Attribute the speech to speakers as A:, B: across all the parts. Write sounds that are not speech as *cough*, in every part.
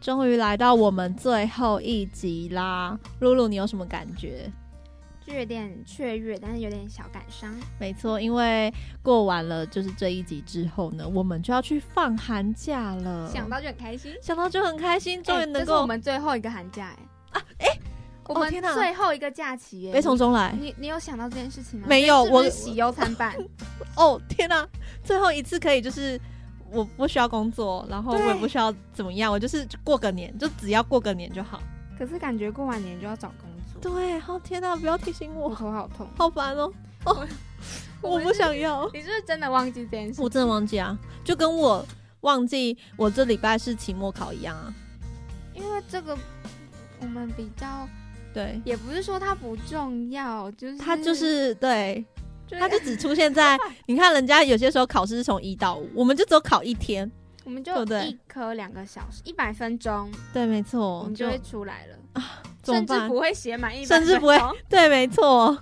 A: 终于来到我们最后一集啦，露露，你有什么感觉？
B: 就有点雀跃，但是有点小感伤。
A: 没错，因为过完了就是这一集之后呢，我们就要去放寒假了。
B: 想到就很开心，
A: 想到就很开心，终于
B: 哎
A: 能够
B: 这是我们最后一个寒假哎啊哎，我们
A: 哦天哪
B: 最后一个假期耶，
A: 悲从中来。
B: 你你有想到这件事情吗？
A: 没有我
B: 喜忧参半。*laughs*
A: 哦天哪、最后一次可以就是我不需要工作，然后我也不需要怎么样，我就是过个年，就只要过个年就好。
B: 可是感觉过完年就要找工作，
A: 对，哦天哪、不要提醒
B: 我
A: 我，
B: 头好痛。
A: 好烦哦。*laughs* 哦，我不想要。
B: 你是不是真的忘记这件事？
A: 我真的忘记啊，就跟我忘记我这礼拜是期末考一样啊。
B: 因为这个我们比较，
A: 对，
B: 也不是说它不重要，就是
A: 它就是对，
B: 就是
A: 它就只出现在 *laughs* 你看人家有些时候考试是从一到五，我们就只有考一天。
B: 我们就一科两个小时，一百分钟，
A: 对，没错，
B: 我们就会出来了？甚至不会写满一百，
A: 甚至不会对，没错。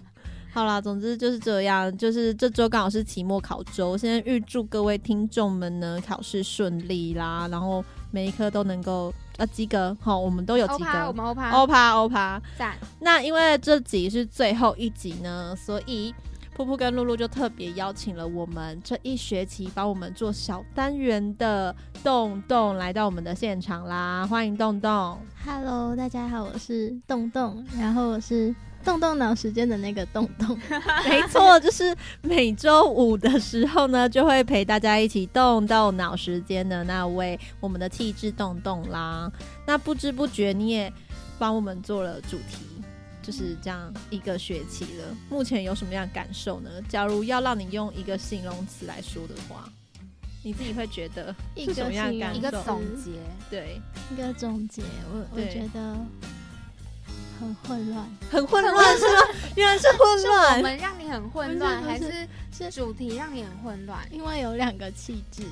A: 好啦，总之就是这样，就是这周刚好是期末考周，先预祝各位听众们呢考试顺利啦，然后每一科都能够呃及格，好，我们都有及
B: 格，我
A: 格，
B: 们欧趴
A: 欧趴欧趴。
B: 赞，
A: 那因为这集是最后一集呢，所以噗噗跟露露就特别邀请了我们这一学期帮我们做小单元的洞洞来到我们的现场啦，欢迎洞洞。
C: Hello，大家好，我是洞洞，然后我是动动脑时间的那个洞洞。*laughs* *laughs*
A: 没错，就是每周五的时候呢，就会陪大家一起动动脑时间的那位我们的气质洞洞啦。那不知不觉你也帮我们做了主题，就是这样一个学期了。目前有什么样的感受呢？假如要让你用一个形容词来说的话，你自己会觉得
C: 一
A: 是什么样的感
B: 一个
A: 受？
B: 总结，
A: 对，
C: 一个总结，我我觉得很混乱，
A: 很混乱是吗？*laughs* 原来是混
B: 乱我。们让你很混乱，还
C: 是
B: 是主题让你很混乱？
C: 因为有两个气质。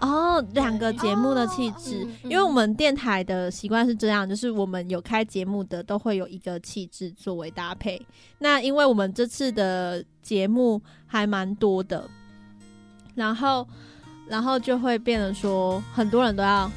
A: 哦，两个节目的气质，因为我们电台的习惯是这样，就是我们有开节目的都会有一个气质作为搭配。那因为我们这次的节目还蛮多的，然后然后就会变得说很多人都要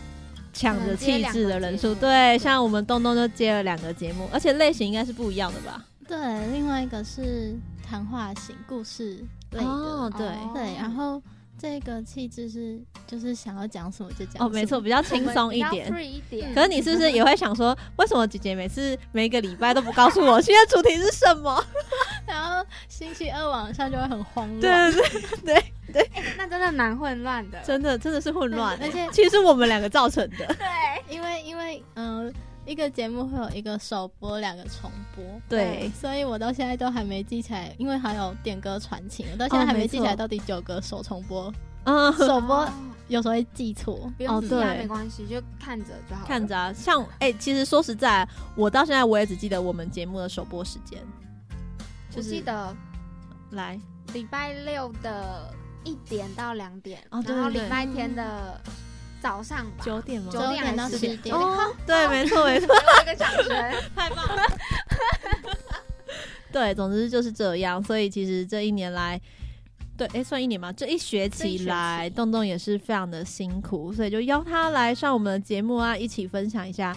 A: 抢着气质的人数，对，像我们东东就接了两个节目，而且类型应该是不一样的吧？
C: 对，另外一个是谈话型故事类的。
A: 哦，对。
B: 哦
C: 对，然后这个气质是就是想要讲什么就讲。
A: 哦，没错，比较轻松一点。
B: free 一点。
A: 可是你是不是也会想说，为什么姐姐每次每一个礼拜都不告诉我现在主题是什么？*laughs*
C: 然后星期二晚上就会很慌乱。
A: 对对对，*laughs*
B: 那真的蛮混乱的。
A: 真的真的是混乱，
C: 而且
A: 其实我们两个造成的。
B: 对，
C: 因为因为嗯、呃一个节目会有一个首播，两个重播。
A: 对，
C: 所以我到现在都还没记起来，因为还有点歌传情，我到现在还
A: 哦没
C: 记起来到底九个首重播，
A: 嗯，
C: 首播
B: 哦
C: 有时候会记错。
B: 不用
A: 哦
B: 记啊，
A: 对
B: 没关系，就看着就好。
A: 看着啊，像哎、其实说实在，我到现在我也只记得我们节目的首播时间，
B: 我
A: 就是
B: 记得
A: 来。
B: 礼拜六的一点到两点，
A: 哦对对对。
B: 然后礼拜天的早上吧，
A: 九点吗？
B: 九点
C: 点到十点
A: 哦，对，没错没错，
B: 给我一个掌声。*laughs*
A: 太棒了。*laughs* 对，总之就是这样。所以其实这一年来，对，哎，算一年吗？这一学期来，
B: 期
A: 洞洞也是非常的辛苦，所以就邀他来上我们的节目啊，一起分享一下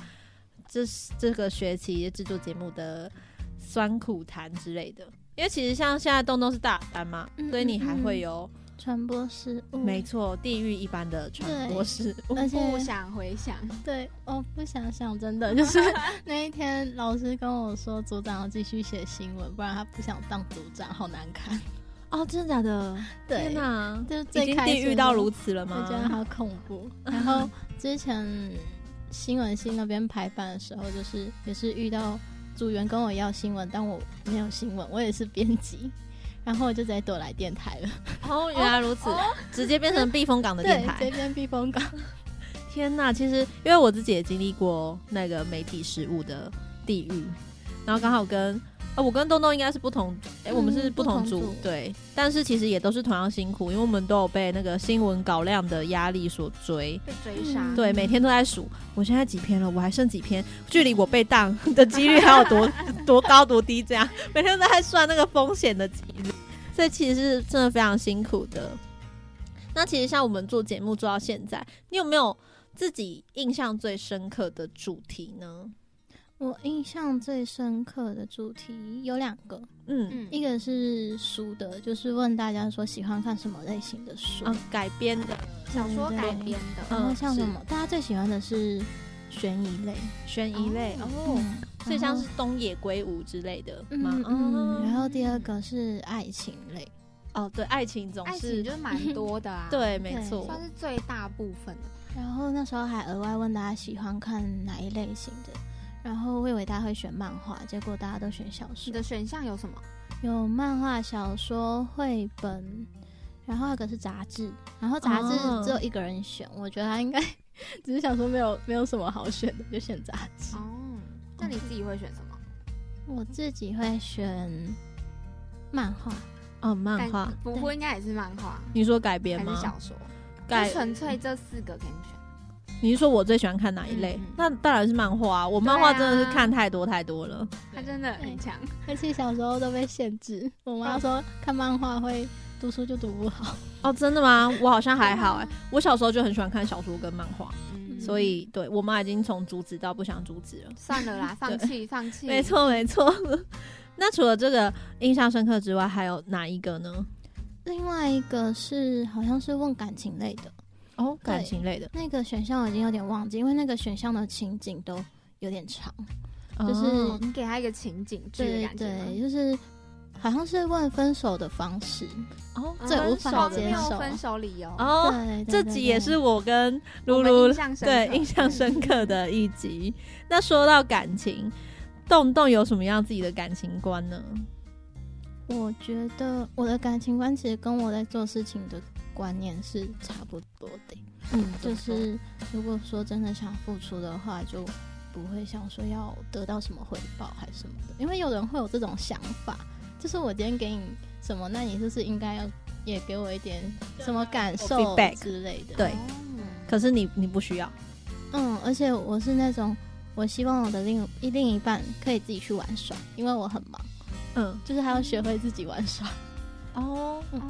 A: 这这个学期制作节目的酸苦谈之类的。因为其实像现在洞洞是大班嘛，
C: 嗯
A: 所以你还
C: 嗯
A: 会有，
C: 传播失误，
A: 没错，地狱一般的传播失误。
C: 而且
B: 不想回想，
C: 对，我不想想，真的就是 *laughs* 那一天老师跟我说，组长要继续写新闻，不然他不想当组长，好难看。
A: 哦，真的假的？
C: 对
A: 天哪，
C: 就最开始
A: 地狱到如此了吗
C: 我
A: 吗？
C: 觉得好恐怖。然后之前新闻系那边排版的时候，就是也是遇到组员跟我要新闻，但我没有新闻，我也是编辑，然后我就直接躲来电台了。
A: 哦，*laughs* 原来如此，直接变成避风港的电台，
C: 直接变避风港。*laughs*
A: 天呐，其实因为我自己也经历过那个媒体食物的地狱，然后刚好跟呃我跟东东应该是不同，哎、我们是
C: 嗯
A: 不同组，对，但是其实也都是同样辛苦，因为我们都有被那个新闻稿量的压力所追。
B: 被追杀。
C: 嗯
A: 对，每天都在数，我现在几篇了，我还剩几篇，距离我被当的几率还有多 *laughs* 多高多低，这样每天都在算那个风险的几率，所以其实是真的非常辛苦的。那其实像我们做节目做到现在，你有没有自己印象最深刻的主题呢？
C: 我印象最深刻的主题有两个，
A: 嗯，
B: 嗯
C: 一个是书的，就是问大家说喜欢看什么类型的书，
A: 啊，改编的
B: 小说改编的，
C: 然后像什么，大家最喜欢的是悬疑类，
A: 悬疑类
B: 哦
A: 所以像是东野圭吾之类的嘛
C: 嗯？然后第二个是爱情类，
A: 哦，对，爱情总
B: 爱
A: 是
B: 情就是蛮多的啊，，*laughs*
A: 对，没错，
B: 算是最大部分的。
C: 然后那时候还额外问大家喜欢看哪一类型的，然后我以为大家会选漫画，结果大家都选小说
B: 你，的选项有什么？
C: 有漫画、小说、绘本，然后一个是杂志，然后杂志
A: 哦
C: 只有一个人选，我觉得他应该只是想说没有没有什么好选的，就选杂志。
B: 哦，那你自己会选什么？*laughs*
C: 我自己会选漫画，
A: 哦，漫画，
B: 不会应该也是漫画
A: 你说改编吗？
B: 还是小说？
A: 改
B: 纯粹这四个给你选。
A: 你是说我最喜欢看哪一类？
B: 嗯嗯
A: 那当然是漫画啊！我漫画真的是看太多太多了。
B: 他真的很强，
C: 而且小时候都被限制，我妈说看漫画会读书就读不好。
A: 哦，真的吗？我好像还好哎、我小时候就很喜欢看小说跟漫画，
B: 嗯，
A: 所以对我妈已经从阻止到不想阻止了。
B: 算了啦，*laughs* 放弃放弃。
A: 没，错，没错。*laughs* 那除了这个印象深刻之外，还有哪一个呢？
C: 另外一个是好像是问感情类的，
A: 哦，感情类的，
C: 那个选项我已经有点忘记，因为那个选项的情景都有点长。就是
A: 哦
B: 你给他一个情景剧的
C: 对
B: 感觉吗
C: 对，就是好像是问分手的方式。
A: 哦
C: 最无
B: 分手
C: 法接受
B: 分手理由。
A: 哦，
C: 对，
A: 这集也是我跟露露
B: 印象深刻
A: 对印象深刻的一集。*laughs* 那说到感情，洞洞有什么样自己的感情观呢？
C: 我觉得我的感情观其实跟我在做事情的观念是差不多的，
A: 嗯，
C: 就是如果说真的想付出的话，就不会想说要得到什么回报还是什么的，因为有人会有这种想法，就是我今天给你什么，那你是不是应该要也给我一点什么感受
A: feedback
C: 之类的？
A: 对
B: 哦
A: 可是你你不需要，
C: 嗯，而且我是那种，我希望我的另一另一半可以自己去玩耍，因为我很忙，
A: 嗯
C: 就是还要学会自己玩耍。
A: 哦，
B: 哦，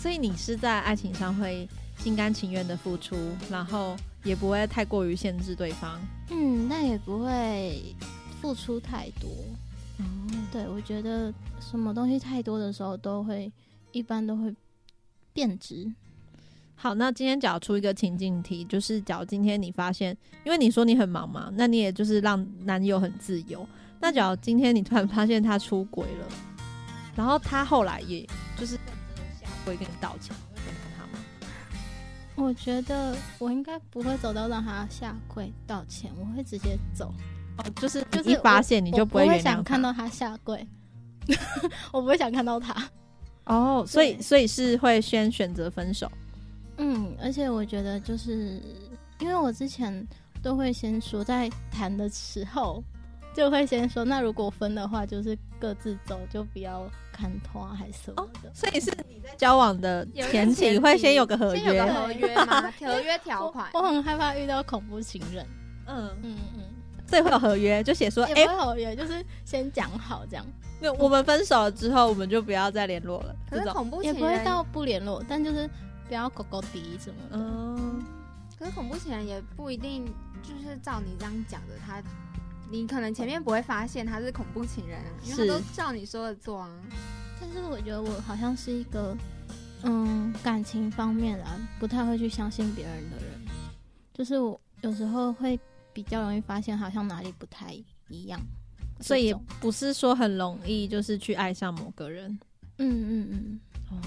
A: 所以你是在爱情上会心甘情愿的付出，然后也不会太过于限制对方。
C: 嗯，那也不会付出太多。
A: 哦，
C: 对我觉得什么东西太多的时候，都会一般都会变质。
A: 好，那今天假如出一个情境题，就是假如今天你发现，因为你说你很忙嘛，那你也就是让男友很自由。那假如今天你突然发现他出轨了，然后他后来也就是认真的下跪跟你道歉，你会原谅他吗？
C: 我觉得我应该不会走到让他下跪道歉，我会直接走。
A: 哦，就是
C: 就是
A: 一发现你就不会
C: 我
A: 原谅。
C: 想看到他下跪，*laughs* 我不会想看到他。
A: 哦，*laughs* 所以所以是会先选择分手。
C: 嗯，而且我觉得就是因为我之前都会先说，在谈的时候就会先说，那如果分的话，就是各自走，就不要看拖还是什么的。
A: 所以是你在交往的前期
B: 前
A: 会先有个合约
B: 先有个，合约吗？*laughs* 合约条款
C: 我。我很害怕遇到恐怖情人。
A: 嗯，
C: 嗯嗯，
A: 所以会有合约，就写说，
C: 也
A: 哎、
C: 不会合约，就是先讲好这样，
A: 没有，我们分手了之后，我们就不要再联络了。
B: 可是恐怖情人，
C: 不会到不联络，但就是不要狗狗敌什么的。
A: 嗯，
B: 可是恐怖情人也不一定就是照你这样讲的，他你可能前面不会发现他是恐怖情人啊，因为他都照你说的做啊。
C: 但是我觉得我好像是一个，嗯，感情方面啊，不太会去相信别人的人。就是我有时候会比较容易发现，好像哪里不太一样。
A: 所以不是说很容易，就是去爱上某个人。
C: 嗯嗯嗯，
A: 哦，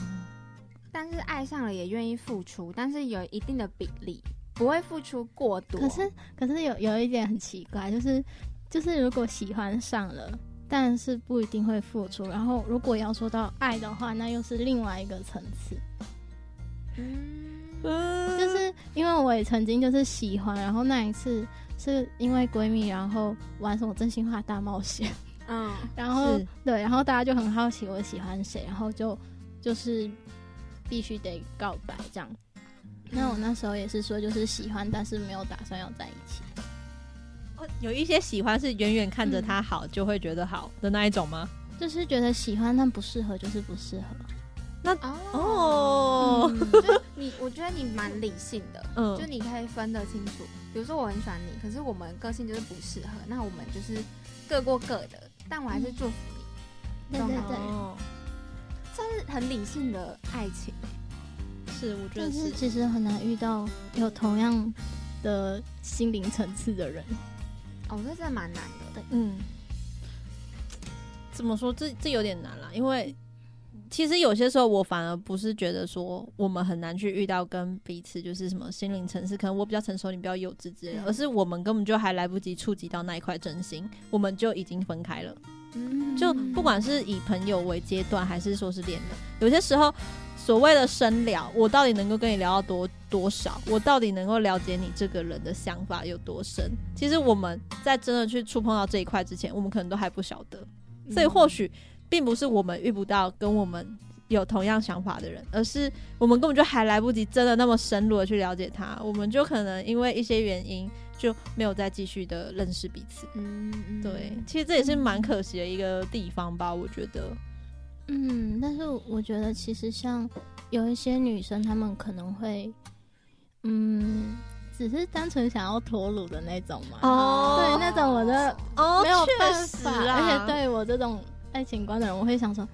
B: 但是爱上了也愿意付出，但是有一定的比例，不会付出过多。
C: 可是可是有有一点很奇怪，就是就是如果喜欢上了。但是不一定会付出，然后如果要说到爱的话，那又是另外一个层次。
B: 嗯，
A: 嗯
C: 就是因为我也曾经就是喜欢，然后那一次是因为闺蜜，然后玩什么真心话大冒险，
B: 嗯，*laughs*
C: 然后对，然后大家就很好奇我喜欢谁，然后就就是必须得告白这样。那我那时候也是说，就是喜欢，但是没有打算要在一起。
A: 哦有一些喜欢是远远看着他好、就会觉得好的那一种吗？
C: 就是觉得喜欢但不适合，就是不适合。
B: 哦，
A: 哦，
C: 嗯 *laughs*
B: 就你，我觉得你蛮理性的，
A: 嗯
B: 就你可以分得清楚。比如说我很喜欢你，可是我们个性就是不适合，那我们就是各过各的，但我还是祝福你，
C: 对对对，
A: 哦，
B: 算是很理性的爱情。
A: 是，我觉得
C: 是
A: 是。
C: 其实很难遇到有同样的心灵层次的人。
B: 哦，这真的蛮难的。
A: 对嗯，怎么说？这这有点难啦，因为其实有些时候我反而不是觉得说我们很难去遇到跟彼此就是什么心灵层次，可能我比较成熟，你比较幼稚之类的，
B: 嗯
A: 而是我们根本就还来不及触及到那一块真心，我们就已经分开了。
B: 嗯
A: 就不管是以朋友为阶段，还是说是恋人，有些时候所谓的深聊，我到底能够跟你聊到多多少？我到底能够了解你这个人的想法有多深？其实我们在真的去触碰到这一块之前，我们可能都还不晓得。所以或许并不是我们遇不到跟我们有同样想法的人，而是我们根本就还来不及真的那么深入的去了解他，我们就可能因为一些原因就没有再继续的认识彼此。
B: 嗯，嗯
A: 对，其实这也是蛮可惜的一个地方吧，我觉得。
C: 嗯，但是我觉得其实像有一些女生，她们可能会，嗯，只是单纯想要脱乳的那种嘛。
A: 哦
C: 对，那种我的
A: 哦
C: 没有
A: 确
C: 办法，
A: 实啊，
C: 而且对我这种爱情观的人，我会想说。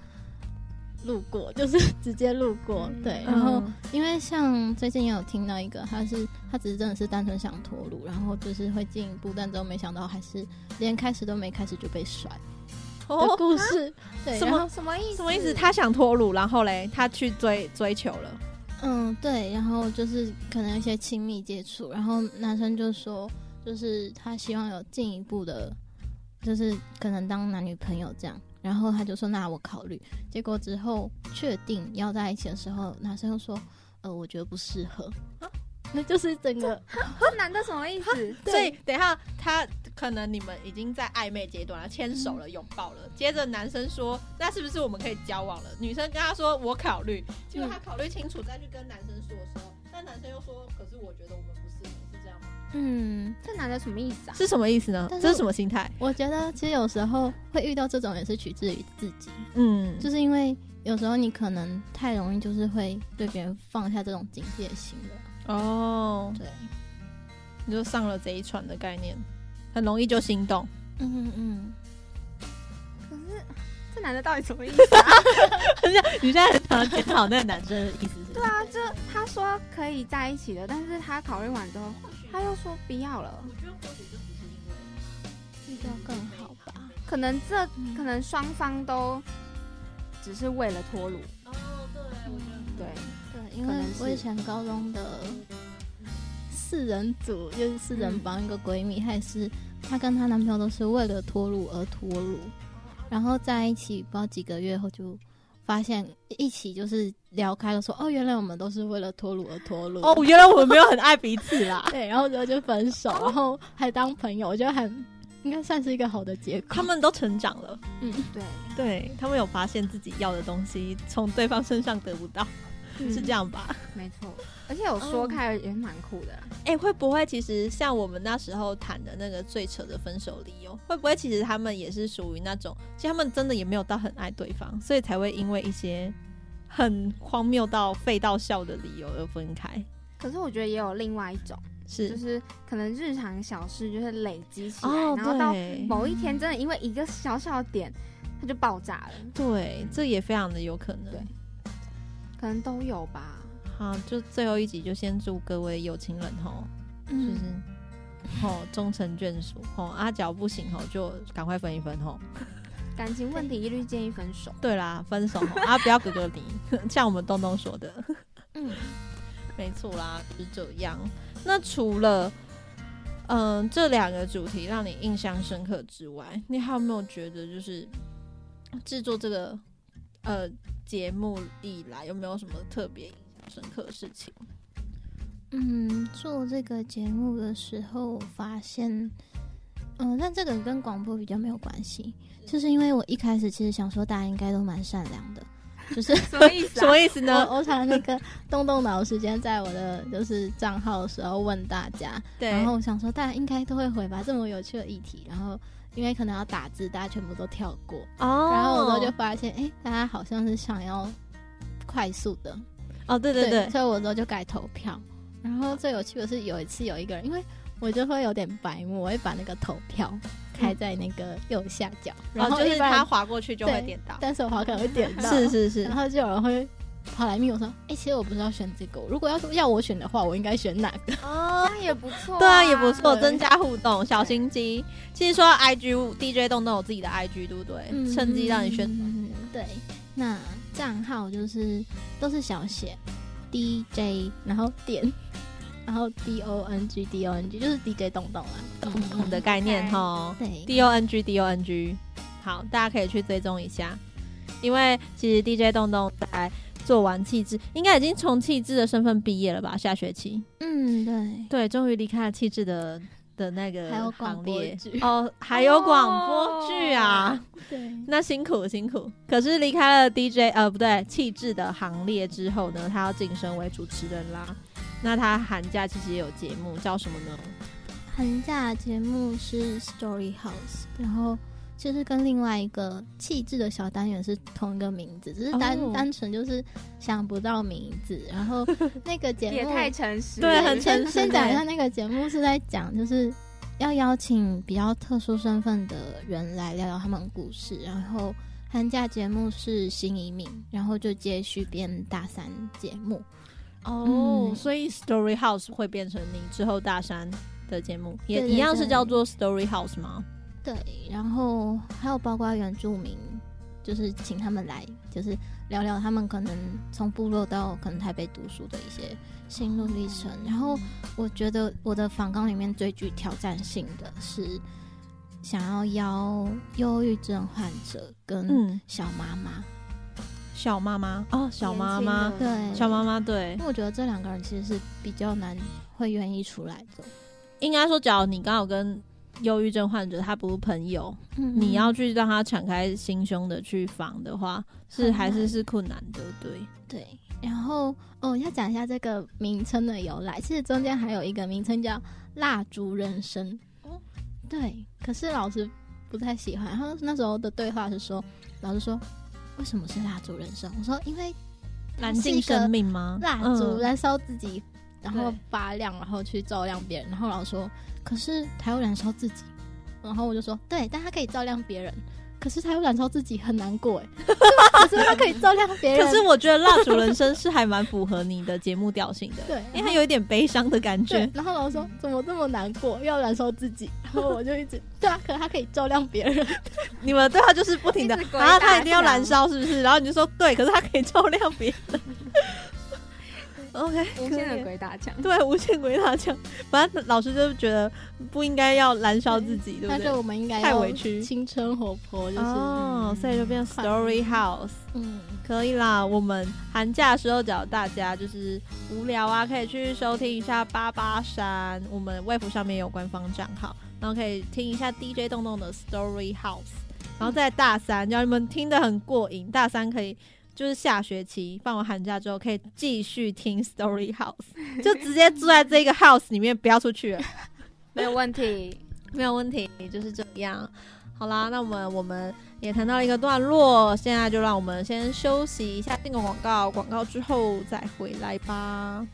C: 路过就是 *laughs* 直接路过，
B: 嗯
C: 对。
A: 嗯，
C: 然后因为像最近也有听到一个，他是他只是真的是单纯想脱乳，然后就是会进一步，但之后没想到还是连开始都没开始就被甩的
A: 哦，
C: 故事。*laughs* 对，
A: 什么
B: 什么意思？
A: 什么意思？他想脱乳，然后嘞，他去追追求了。
C: 嗯，对，然后就是可能一些亲密接触，然后男生就说，就是他希望有进一步的，就是可能当男女朋友这样，然后他就说那我考虑，结果之后确定要在一起的时候，男生又说，呃，我觉得不适合，*laughs* 那就是整个 *laughs*
B: 这男的什么意思？*laughs*
A: 所以等一下，他可能你们已经在暧昧阶段了，牵手了，拥抱了。接着男生说：“那是不是我们可以交往了？”女生跟他说：“我考虑。”结果他考虑清楚再去跟男生说的时候，那男生又说：“可是我觉得我们不适合。”是这样吗？
C: 嗯，
B: 这男的什么意思啊？
A: 是什么意思呢？
C: 但是
A: 这是什么心态？
C: 我觉得其实有时候会遇到这种也是取自于自己，
A: 嗯，
C: 就是因为有时候你可能太容易就是会对别人放下这种警戒心了，
A: 哦，
C: 对，
A: 你就上了贼船的概念，很容易就心动。
C: 嗯嗯。
B: 可是这男的到底什么意思啊？*laughs*
A: 你现在很想检讨那个男生的意思是？
B: 对啊，就他说可以在一起的，但是他考虑完之后，他又说不要了。
A: 我觉得或许就只是因为
C: 遇到更好吧。
B: 可能这
C: 嗯
B: 可能双方都只是为了脱乳，
A: 哦，对，我觉得
B: 对，
C: 对，因为我以前高中的四人组，就是四人帮一个闺蜜，她也是她跟她男朋友都是为了脱乳而脱乳，然后在一起不知道几个月后就发现一起就是聊开了说，哦，原来我们都是为了脱乳而脱乳。
A: 哦，原来我们没有很爱彼此啦。*laughs*
C: 对，然后之后就分手，然后还当朋友，我觉得很应该算是一个好的结果。
A: 他们都成长了，
C: 嗯，
B: 对，
A: 对他们有发现自己要的东西从对方身上得不到，是这样吧？
B: 没错，而且有说开也蛮酷的啦。
A: 哎、会不会其实像我们那时候谈的那个最扯的分手理由，会不会其实他们也是属于那种，其实他们真的也没有到很爱对方，所以才会因为一些很荒谬到废到笑的理由而分开？
B: 可是我觉得也有另外一种，
A: 是
B: 就是可能日常小事就是累积起来，
A: 哦，
B: 然后到某一天真的因为一个小小的点，它就爆炸了，
A: 对，这也非常的有可能。
B: 对可能都有吧。
A: 好，就最后一集就先祝各位有情人吼，就是
C: 嗯，
A: 吼终成眷属吼，阿脚不行吼就赶快分一分吼。*laughs*
B: 感情问题一律建议分手。
A: 对啦，分手吼啊，不要哥哥你，*laughs* 像我们东东说的，
C: 嗯，*laughs*
A: 没错啦，就是这样。那除了嗯、这两个主题让你印象深刻之外，你还有没有觉得就是制作这个呃节目以来有没有什么特别印象深刻的事情？
C: 嗯，做这个节目的时候发现，嗯，但这个跟广播比较没有关系，就是因为我一开始其实想说大家应该都蛮善良的，*laughs* 就是
B: 什么意思、啊？
A: 什么意思呢？
C: 我我常那个动动脑时间在我的就是账号的时候问大家，
A: 对，
C: 然后我想说大家应该都会回吧，这么有趣的议题，然后因为可能要打字，大家全部都跳过，
A: 哦，
C: 然后我之后就发现，哎、大家好像是想要快速的，
A: 哦，对对对，
C: 所以我之后就改投票。然后最有趣的是有一次有一个人，因为我就会有点白目，我会把那个投票开在那个右下角，然
A: 然后就是他划过去就会点到，
C: 但是我好可能会点 *laughs* 到，
A: 是是是。
C: 然，后就有人会跑来密我说，哎、其实我不是要选这个，如果要要我选的话，我应该选哪个？
A: 哦
B: 那，也不错、*laughs*
A: 对啊，也不错，增加互动，小心机。其实说到 IG DJ 动都有自己的 IG，对不对？嗯趁机让你选。
C: 嗯，对，那账号就是都是小写 DJ，然后点，*laughs* 然后 D O N G D O N G 就是 DJ 动动啦，动
A: 我们的概念哈
C: 对
A: ，，D O N G D O N G，好，大家可以去追踪一下，因为其实 DJ 动动在做完气质，应该已经从气质的身份毕业了吧？下学期，
C: 嗯，对，
A: 对，终于离开了气质的的那个行列
C: 播剧
A: 哦，还有广播剧啊。*laughs*
C: 对，
A: 那辛苦辛苦，可是离开了 DJ 呃不对气质的行列之后呢，他要晋升为主持人啦。那他寒假其实也有节目，叫什么呢？
C: 寒假节目是 Story House，然后其实跟另外一个气质的小单元是同一个名字，只是单、
A: 哦
C: 单纯就是想不到名字。然后 *laughs* 那个节目
B: 也太诚实了，
A: 对很诚 *laughs* 实
C: 先讲一
A: 欸
C: 下那个节目是在讲，就是要邀请比较特殊身份的人来聊聊他们故事。然后寒假节目是新移民，然后就接续编大三节目。
A: 哦，
C: 嗯
A: 所以 Story House 会变成你之后大三的节目，也一样是叫做 Story House 吗？
C: 对，然后还有包括原住民，就是请他们来，就是聊聊他们可能从部落到可能台北读书的一些心路历程。然后我觉得我的访纲里面最具挑战性的是想要邀忧郁症患者跟
A: 嗯，
C: 小妈妈，
A: 小妈妈哦，小妈妈，
C: 对，
A: 小妈妈对
C: 因，为我觉得这两个人其实是比较难会愿意出来的。
A: 应该说，假如你刚好跟忧郁症患者他不是朋友，
C: 嗯
A: 你要去让他敞开心胸的去防的话，是还是是困难的，对。
C: 对，然后哦，要讲一下这个名称的由来。其实中间还有一个名称叫“蜡烛人生”。
A: 哦
C: 对，可是老师不太喜欢。然后那时候的对话是说，老师说为什么是蜡烛人生？我说因为它
A: 燃
C: 是一个
A: 尽生命吗？
C: 蜡烛
A: 嗯
C: 燃烧自己，然后发亮，然后去照亮别人。然后老师说，可是他要燃烧自己。然后我就说，对，但他可以照亮别人。可是他又燃烧自己，很难过哎。*laughs* 可是他可以照亮别人。
A: 可是我觉得蜡烛人生是还蛮符合你的节目调性的，
C: 对，
A: 因为它有一点悲伤的感觉，。
C: 然后老师说怎么这么难过，要燃烧自己，*laughs* 然后我就一直对啊，可是他可以照亮别人，
A: 你们对他就是不停的
B: 一直鬼
A: 啊，
B: 打
A: 他一定要燃烧，是不是？然后你就说对，可是他可以照亮别人。OK，*laughs*
B: 无限的鬼打墙。
A: 对无限鬼打墙，反正老师就觉得不应该要燃烧自己，对不对
C: 但是？我们应该
A: 太委屈
C: 青春活泼，就是、
A: 哦，所以就变
C: 快
A: Story House。
C: 嗯，
A: 可以啦，我们寒假的时候找大家就是无聊啊，可以去收听一下八八山，我们微服上面有官方账号，然后可以听一下 DJ 洞洞的 Story House，然后在大三，让你们听得很过瘾。大三可以就是下学期放完寒假之后，可以继续听 Story House，就直接住在这个 house 里面，不要出去了，*laughs*
B: 没有问题。*laughs*
A: 没有问题，就是这样。好啦，那我们我们也谈到了一个段落，现在就让我们先休息一下，进个广告，广告之后再回来吧。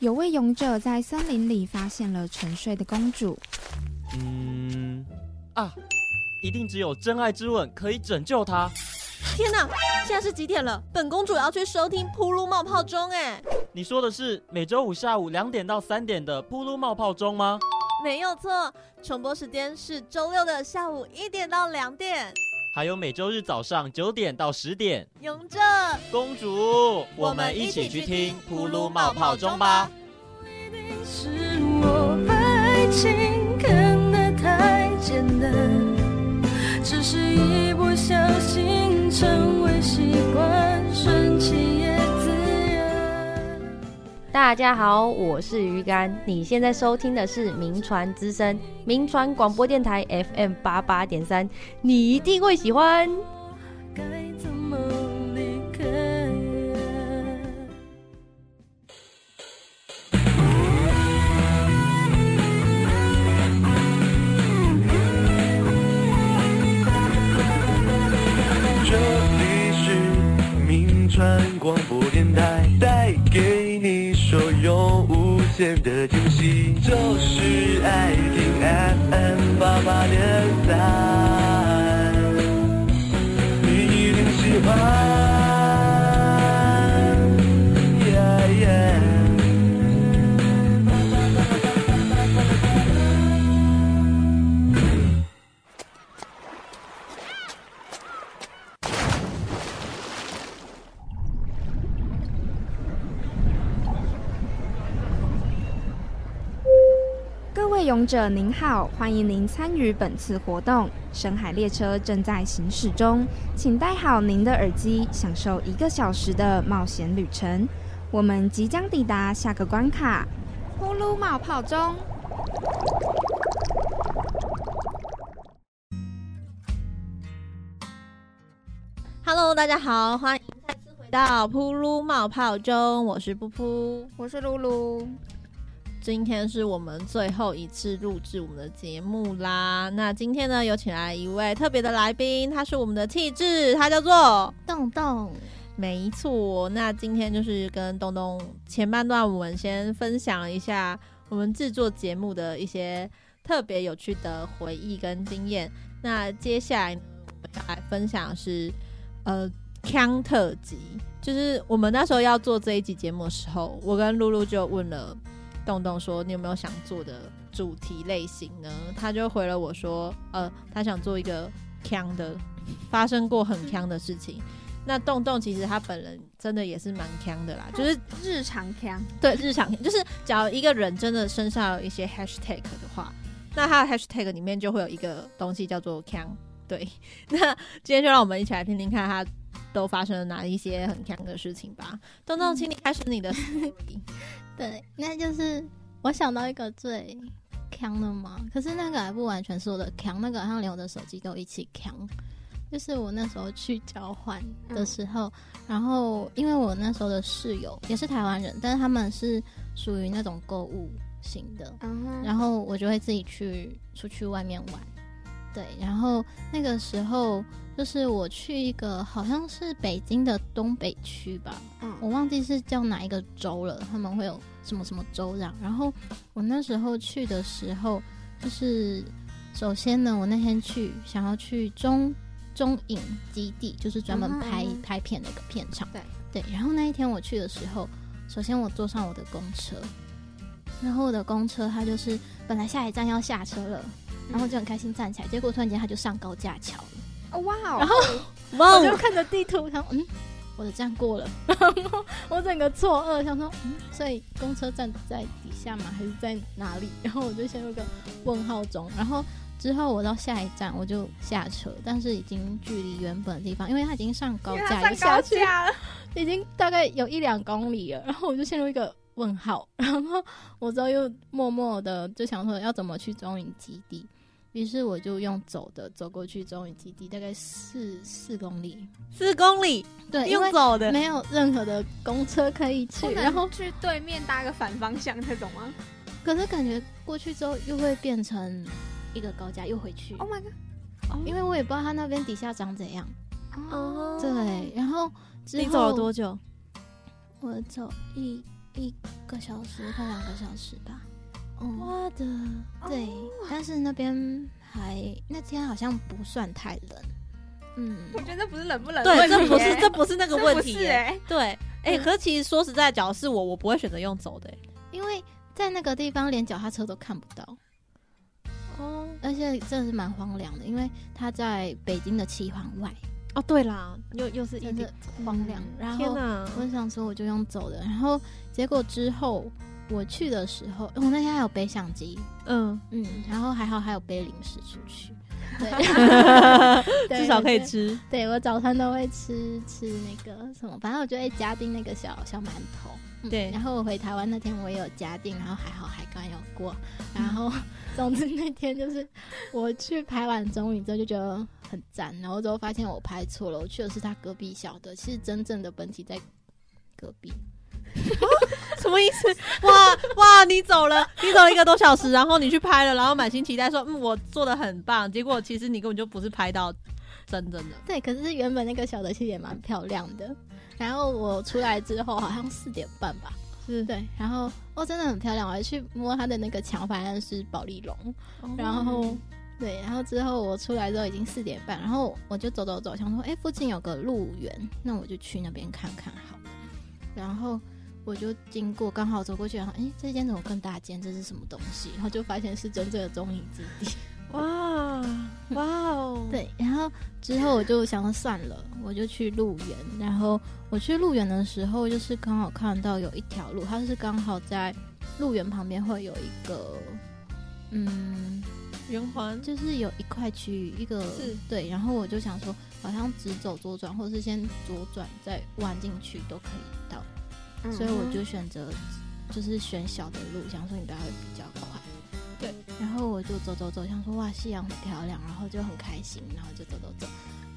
B: 有位勇者在森林里发现了沉睡的公主，
D: 嗯啊，一定只有真爱之吻可以拯救他。
A: 天哪，现在是几点了？本公主要去收听《噗噜冒泡钟》哎，
D: 你说的是每周五下午两点到三点的噗噜冒泡钟吗？
A: 没有错，重播时间是周六的下午一点到两点。
D: 还有每周日早上九点到十点。
A: 勇者，
D: 公主，我们一起去听噗噜冒泡钟吧。
E: 是我爱情看得太简单，只是一不小心成为习惯，顺其也自然。
F: 大家好，我是鱼干。你现在收听的是名传之声，名传广播电台 FM 八八点三，你一定会喜欢。
E: 该怎么
G: 传广播电台，带给你所有无限的惊喜。就是爱听 FM 八八点三，
B: 勇者您好，欢迎您参与本次活动。深海列车正在行驶中，请戴好您的耳机，享受一个小时的冒险旅程。我们即将抵达下个关卡——呼噜冒泡中。
A: Hello，大家好，欢迎再次回到噗噜冒泡中，我是噗噗。
B: 我是露露。
A: 今天是我们最后一次录制我们的节目啦。那今天呢，有请来一位特别的来宾，他是我们的气质，他叫做
C: 洞洞，
A: 没错。那今天就是跟东东前半段，我们先分享一下我们制作节目的一些特别有趣的回忆跟经验。那接下来我们要来分享的是呃腔特辑，就是我们那时候要做这一集节目的时候，我跟露露就问了洞洞说：“你有没有想做的主题类型呢？”他就回了我说：“呃，他想做一个腔的，发生过很腔的事情。”那洞洞其实他本人真的也是蛮腔的啦，就是
B: 日常腔，
A: 对日常，就是假如一个人真的身上有一些 hashtag 的话，那他的 hashtag 里面就会有一个东西叫做腔。对，*laughs* 那今天就让我们一起来听听看他都发生了哪一些很强的事情吧。洞洞，请你开始你的 *laughs*
C: 对，那就是我想到一个最强的嘛，可是那个还不完全是我的强，那个好像连我的手机都一起强。就是我那时候去交换的时候，然后因为我那时候的室友也是台湾人，但是他们是属于那种购物型的，
B: 嗯，
C: 然后我就会自己去出去外面玩。对，然后那个时候就是我去一个好像是北京的东北区吧，
B: 嗯
C: 我忘记是叫哪一个州了，他们会有什么什么州长。然后我那时候去的时候，就是首先呢，我那天去想要去中中影基地，就是专门拍、拍片的一个片场。
B: 对
C: 对，然后那一天我去的时候，首先我坐上我的公车，然后我的公车它就是本来下一站要下车了，然后就很开心站起来，结果突然间他就上高架桥了。
B: 哦哇哦，
C: 然后 *laughs*
A: 哇哦，
C: 我就看着地图，想嗯，我的站过了，*laughs* 然后我整个错愕，想说嗯，所以公车站在底下吗？还是在哪里？*laughs* 然后我就陷入个问号中。然后之后我到下一站我就下车，但是已经距离原本的地方，因为他已经上高架，下去，已经大概有一两公里了。然后我就陷入一个问号，然后我之后又默默的就想说要怎么去中影基地。于是我就用走的走过去中影基地，大概四四公里，
A: 四公里
C: 对，
A: 用走的，
C: 没有任何的公车可以去，然后
B: 去对面搭个反方向那种吗
C: 可是感觉过去之后又会变成一个高架，又回去
B: ，？Oh my god！
C: 因为我也不知道他那边底下长怎样。
B: 哦，
C: 对，然后之后
A: 你走了多久？
C: 我走一一个小时，快两个小时吧。哦，
A: 我的
C: 对，但是那边还那天好像不算太冷。嗯，
B: 我觉得不是冷不冷
A: 对，这不是这不是那个问题。对，哎、
C: 嗯
A: 可是其实说实在，假如是我，我不会选择用走的、欸。
C: 因为在那个地方连脚踏车都看不到。
A: 哦
C: 而且真的是蛮荒凉的，因为它在北京的七环外，
A: 哦，对啦，又又是一
C: 个荒凉。然后！我就想说，我就用走的，然后结果之后我去的时候，我那天还有背相机，
A: 嗯，
C: 嗯，然后还好还有背零食出去，对，*laughs*
A: 至少可以吃。
C: 对我早餐都会吃吃那个什么，反正我就会加订那个小小馒头。嗯
A: 对
C: 然后我回台湾那天我也有加订，然后还好海关有过。然后总之那天就是我去拍完中影之后就觉得很赞，然后之后发现我拍错了，我去的是他隔壁小的，其实真正的本体在隔壁。
A: 什么意思？哇哇，你走了，你走了一个多小时，然后你去拍了，然后满心期待说，嗯，我做的很棒。结果其实你根本就不是拍到真正的。
C: 对，可是原本那个小的其实也蛮漂亮的。然后我出来之后好像四点半吧，
A: 是
C: 对，然后哦真的很漂亮，我还去摸它的那个墙，发现是保丽龙。然后对，然后之后我出来之后已经四点半，然后我就走走走，想说，哎，附近有个路园，那我就去那边看看好了。然后我就经过，刚好走过去，然后哎，这间怎么更大间？这是什么东西？然后就发现是真正的中影之地。*laughs*
A: 哇哇哦，
C: 对，然后之后我就想说算了，我就去路园。然后我去路园的时候，就是刚好看到有一条路，它是刚好在路园旁边会有一个，嗯，
A: 圆环
C: 就是有一块区域，一个
A: 是
C: 对。然后我就想说，好像直走左转，或者是先左转再弯进去都可以到，
B: 嗯。
C: 所以我就选择就是选小的路，想说应该会比较快。
A: 对，
C: 然后我就走走走，想说哇，夕阳很漂亮，然后就很开心，然后就走走走，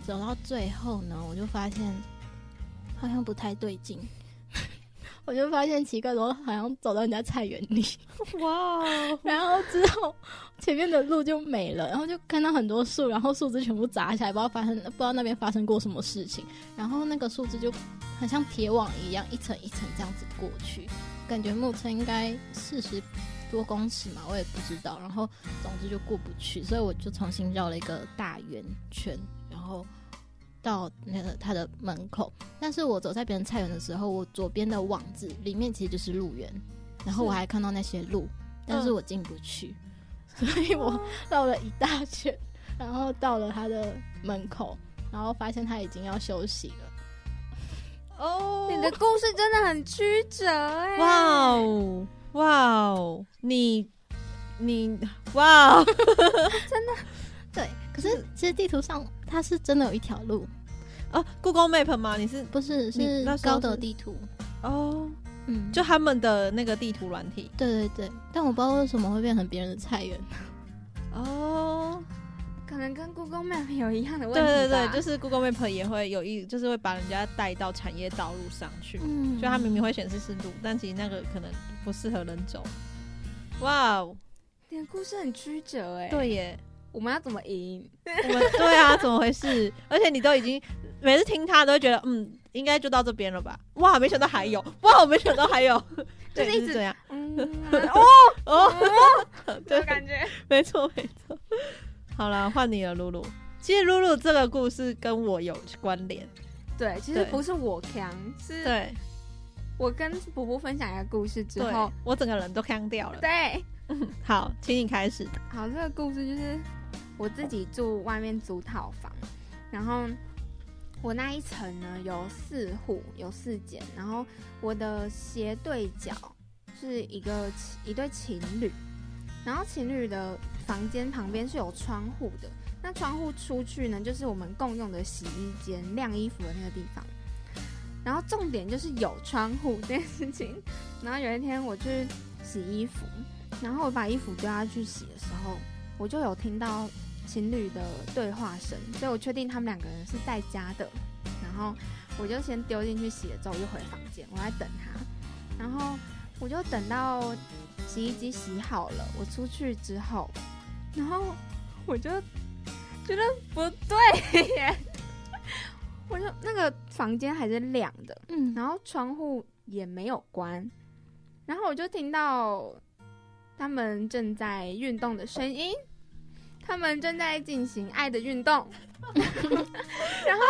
C: 走到最后呢，我就发现好像不太对劲，我就发现奇怪，我好像走到人家菜园里，
A: 哇哦，
C: 然后之后前面的路就没了，然后就看到很多树，然后树枝全部砸下来，不知道发生不知道那边发生过什么事情，然后那个树枝就很像铁网一样，一层一层这样子过去，感觉目测应该四十多公尺嘛，我也不知道，然后总之就过不去，所以我就重新绕了一个大圆圈，然后。到那个他的门口，但是我走在别人菜园的时候，我左边的网子里面其实就是路园，然后我还看到那些路，但是我进不去，所以我绕了一大圈，然后到了他的门口，然后发现他已经要休息了。
A: 哦。*laughs*
B: 你的故事真的很曲折哎、
A: 哇哦哇哦，你你哇哦，*laughs* 真的。
C: 对，可是其实地图上它是真的有一条路，
A: 哦，Google Map 吗？你是
C: 不是是高德地图。
A: 哦，
C: 嗯，
A: 就他们的那个地图软体。
C: 对对对，但我不知道为什么会变成别人的菜园。
A: 哦，
B: 可能跟 Google Map 有一样的问题
A: 对对对，就是 Google Map 也会有一，就是会把人家带到产业道路上去，
C: 嗯。
A: 就它明明会显示是路，但其实那个可能不适合人走。哇哦，
B: 你的故事很曲折哎、，
A: 对耶，
B: 我们要怎么赢？
A: 我们对啊，怎么回事？而且你都已经每次听他都会觉得，嗯，应该就到这边了吧？哇，没想到还有，哇，没想到还有，*laughs*
B: 就是一直
A: 是这样
B: 嗯，*laughs*
A: 哦，
B: 这
A: 对
B: 种，感觉。
A: 没错没错。好了，换你了，露露。其实露露这个故事跟我有关联，
B: 对，其实不是我强，是
A: 对
B: 我跟卜卜分享一个故事之
A: 对
B: 后，，
A: 我整个人都看掉了。
B: 对，*laughs*
A: 好，请你开始。
B: 好，这个故事就是我自己住外面租套房，然后我那一层呢有四户，有四间，然后我的斜对角是一个一对情侣，然后情侣的房间旁边是有窗户的，那窗户出去呢就是我们共用的洗衣间、晾衣服的那个地方。然后重点就是有窗户这件事情。然后有一天我去洗衣服，然后我把衣服丢下去洗的时候，我就有听到情侣的对话声，所以我确定他们两个人是在家的。然后我就先丢进去洗了之后，我就回房间，我在等他。然后我就等到洗衣机洗好了，我出去之后，然后我就觉得不对耶，我就那个房间还是亮的，
C: 嗯，
B: 然后窗户也没有关，然后我就听到他们正在运动的声音，他们正在进行爱的运动，*laughs* 然后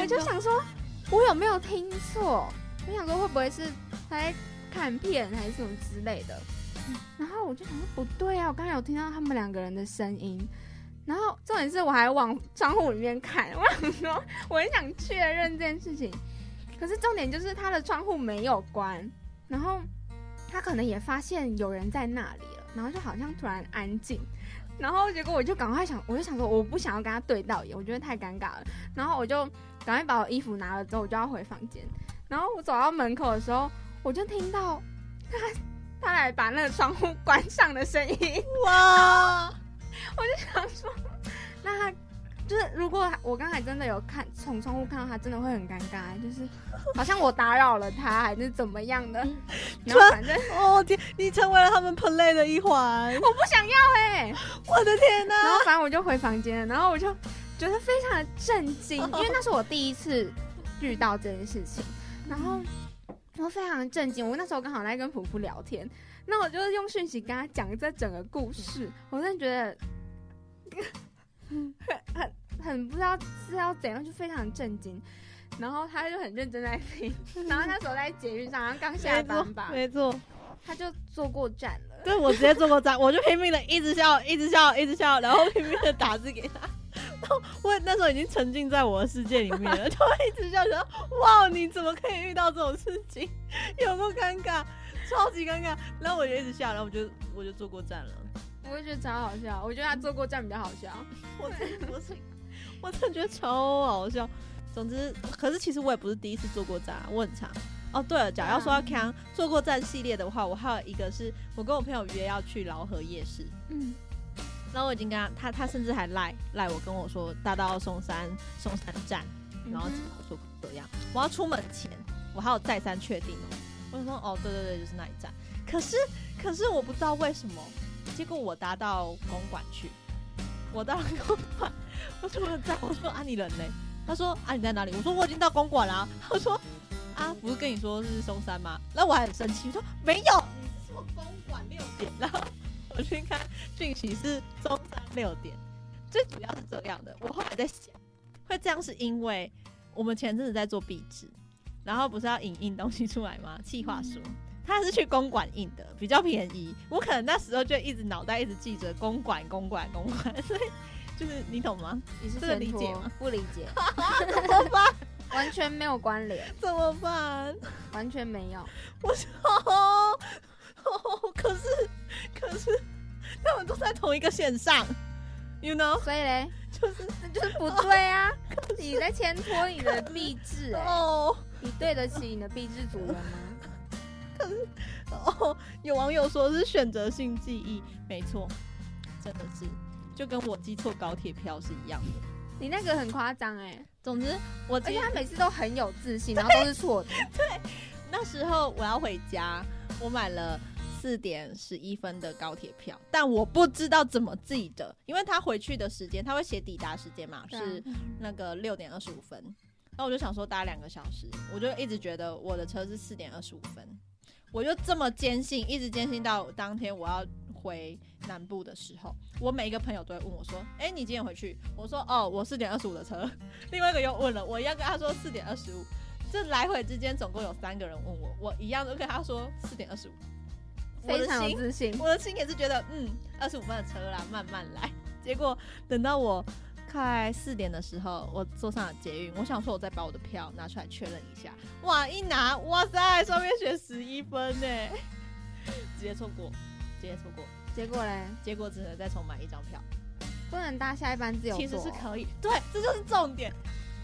B: 我就想说，我有没有听错？我想说会不会是他在看片还是什么之类的？然后我就想说不对啊，我刚才有听到他们两个人的声音。然后重点是我还往窗户里面看，我想说我很想确认这件事情，可是重点就是他的窗户没有关，然后他可能也发现有人在那里了，然后就好像突然安静，然后结果我就赶快想，我就想说我不想要跟他对到眼，我觉得太尴尬了。然后我就赶快把我衣服拿了之后，我就要回房间。然后我走到门口的时候，我就听到他他来把那个窗户关上的声音。
A: 哇，*laughs*
B: 我就想说，那他就是如果我刚才真的有看从窗户看到他，真的会很尴尬，就是好像我打扰了他，还是怎么样的。然后反正
A: 哦天，你成为了他们 play 的一环，
B: 我不想要哎、
A: 我的天哪！
B: 然后反正我就回房间，然后我就觉得非常的震惊，*laughs* 因为那是我第一次遇到这件事情，然后我非常的震惊。我那时候刚好在跟普普聊天，那我就用讯息跟他讲这整个故事，我真的觉得很很很不知道是要怎样，就非常震惊。然后他就很认真在听，*laughs* 然后那时候在捷运上，然后刚下班吧，
A: 没错，
B: 他就坐过站了。
A: 对我直接坐过站，我就拼命的一直笑，一直笑，一直笑，然后拼命的打字给他。*laughs* 然后我那时候已经沉浸在我的世界里面了，*laughs* 就一直笑，说哇，你怎么可以遇到这种事情？有多尴尬，超级尴尬。然后我就一直笑，然后我就我就坐过站了。
B: 我也觉得超好笑，我觉得他坐过站比较好笑。*laughs*
A: 我真的我是我真的觉得超好笑。总之，可是其实我也不是第一次坐过站啊，我很长。哦，对了，假如要说要看坐过站系列的话，我还有一个是我跟我朋友约要去劳河夜市，
B: 嗯，
A: 然后我已经跟他，他他甚至还赖赖我跟我说大到松山松山站，然后怎么说这样，我要出门前我还有再三确定哦，我就说哦对对对就是那一站，可是可是我不知道为什么，结果我搭到公馆去，我到了公馆，我出了站，我说啊你人呢？他说啊你在哪里？我说我已经到公馆啦、他说啊不是跟你说是松山吗？那我还很生气，说没有，你是说公馆六点，然后我去看讯息是中山六点，最主要是这样的。我后来在想，会这样是因为我们前阵子在做壁纸，然后不是要影印东西出来吗？企划书。他是去公馆印的，比较便宜。我可能那时候就一直脑袋一直记着公馆、公馆、公馆，所以就是你懂吗？
B: 你是
A: 这个理解吗？
B: 不理解，*laughs*
A: 怎么办？
B: 完全没有关联，
A: 怎么办？
B: 完全没有。
A: 我说、哦，哦可是可是他们都在同一个线上，you know，
B: 所以嘞，
A: 就是
B: 那就是不对啊！*laughs* 你在牵拖你的 *laughs* 壁纸、哎，
A: 哦
B: 你对得起你的壁纸主人吗？*laughs*
A: 哦，有网友说是选择性记忆，没错，真的是就跟我记错高铁票是一样的。
B: 你那个很夸张哎，
A: 总之，我
B: 而
A: 记
B: 且他每次都很有自信，然后都是错的。*laughs*
A: 对那时候我要回家，我买了四点十一分的高铁票，但我不知道怎么记得，因为他回去的时间他会写抵达时间嘛，是那个六点二十五分。那我就想说搭两个小时，我就一直觉得我的车是四点二十五分，我就这么坚信，一直坚信到当天我要回南部的时候，我每一个朋友都会问我说：“哎、你几点回去？”我说：“哦，我四点二十五的车。”另外一个又问了，我一样跟他说四点二十五。这来回之间总共有三个人问我，我一样都跟他说四点二十五。
B: 非常自信。
A: 我的心也是觉得，嗯，二十五分的车啦，慢慢来。结果等到我快四点的时候，我坐上了捷运，我想说我再把我的票拿出来确认一下。哇，一拿，哇塞，上面写十一分呢，*laughs* 直接错过，直接错过。
B: 结果嘞，
A: 结果只能再重买一张票。
B: 不能搭下一班自由座。
A: 其实是可以，对，这就是重点。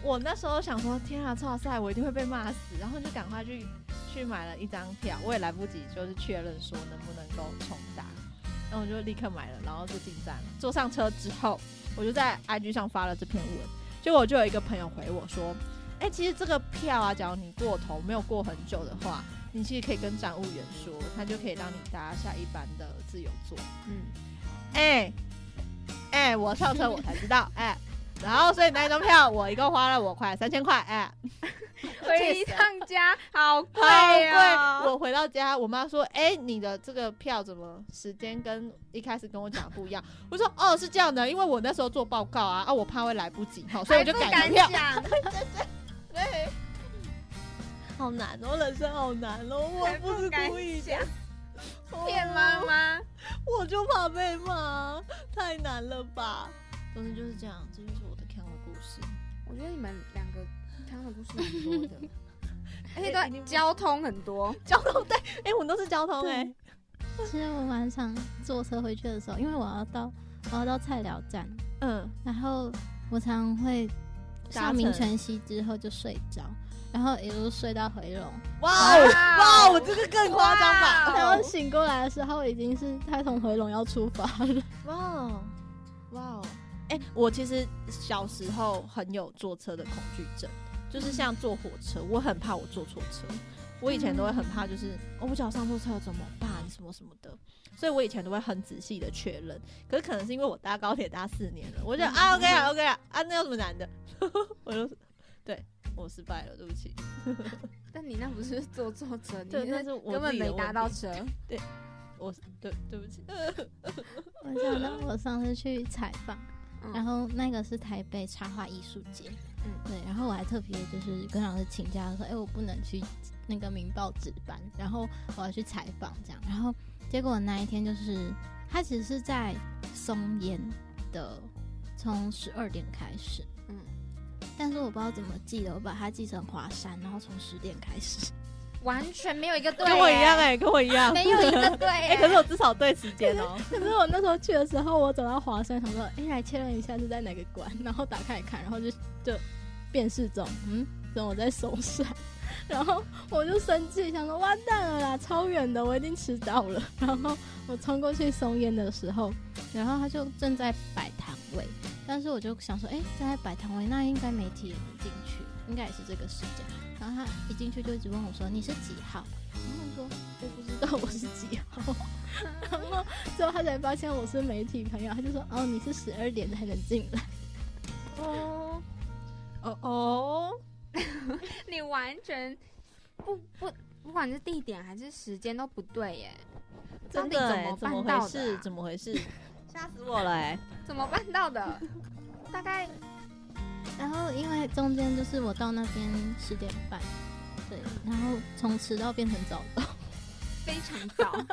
A: 我那时候想说，天啊，超赛，我一定会被骂死，然后就赶快去去买了一张票，我也来不及就是确认说能不能够重搭，然后我就立刻买了，然后就进站了。坐上车之后，我就在 IG 上发了这篇文，结果就有一个朋友回我说，哎、其实这个票啊，假如你过头没有过很久的话，你其实可以跟站务员说，他就可以让你搭下一班的自由座。
B: 嗯，
A: 哎、哎、我上车我才知道，哎、然后所以那张票我一共花了我快三千块，哎、*laughs*
B: 回一趟家好贵
A: 好贵！
B: 哦。
A: 我回到家，我妈说：“哎、你的这个票怎么时间跟一开始跟我讲的不一样？”我说：“哦，是这样的，因为我那时候做报告啊，啊，我怕会来不及，好，所以我就改票。
B: 对，*laughs*
A: 对，好难哦，人生好难哦，我不是故意的
B: 讲，
A: 哦
B: 骗妈妈。
A: 我就怕被骂，太难了吧？总之就是这样，这就是我的看的故事。
B: 我觉得你们两个看的故事很多的，*laughs* 而且
A: 哎一定不
B: 都交通很多。*laughs*
A: 交通对，哎、我们都是交通哎、
C: 其实我晚上坐车回去的时候，因为我要到我要到菜鸟站，
A: 嗯，
C: 然后我常常会
A: 搭
C: 上民
A: 乘
C: 权溪之后就睡着，然后一路睡到回笼，
A: 哇哦哇哦，这个更夸张吧？
C: 然后醒过来的时候已经是他从回笼要出发了。
A: 哇哦，哇哦！哎、我其实小时候很有坐车的恐惧症，就是像坐火车，我很怕我坐错车。我以前都会很怕，就是、哦、我脚上错车怎么办，什么什么的，所以我以前都会很仔细的确认。可是可能是因为我搭高铁搭四年了，我就觉得啊 OK 啊 OK 啊啊，那有什么难的？*laughs* 我就对我失败了，对不起。*laughs*
B: 但你那不是坐错车，你 *laughs*
A: 对，那是我
B: 根本没搭到车。
A: 对我对对不起。
C: 我想到我上次去采访，
B: 嗯。
C: 然后那个是台北插画艺术节，
B: 嗯。
C: 嗯，对，然后我还特别就是跟老师请假说，哎、我不能去那个明报值班，然后我要去采访这样，然后结果那一天就是他其实是在松烟的，从十二点开始，
B: 嗯。
C: 嗯，但是我不知道怎么记的，我把它记成华山，然后从十点开始，
B: 完全没有一个对，
A: 跟我一样哎、跟我一样。
B: 没有一个对
A: 哎、
B: 哎。
A: 可是我至少对时间哦、
C: 可是我那时候去的时候，我走到华山，想说，哎、来确认一下是在哪个馆，然后打开来看，然后就就辨识中，嗯，怎么我在松山？然后我就生气，想说完蛋了啦，超远的，我已经迟到了。然后我冲过去松烟的时候，然后他就正在摆摊位，但是我就想说，哎、正在摆摊位，那应该没体也能进去，应该也是这个时间。然后他一进去就一直问我说你是几号？然后我说我不知道我是几号。*laughs* 然后之后他才发现我是媒体朋友，他就说：“哦，你是十二点才能进来。
A: 哦哦 *laughs* 哦，
B: 你完全不不，不管是地点还是时间都不对耶，到
A: 真的
B: 底怎么办到的
A: 回事？
B: 啊？
A: 怎么回事？*laughs* 吓死我了哎！
B: 怎么办到的？大概”
C: 然后因为中间就是我到那边十点半，对，然后从迟到变成早到，*laughs*
B: 非常早，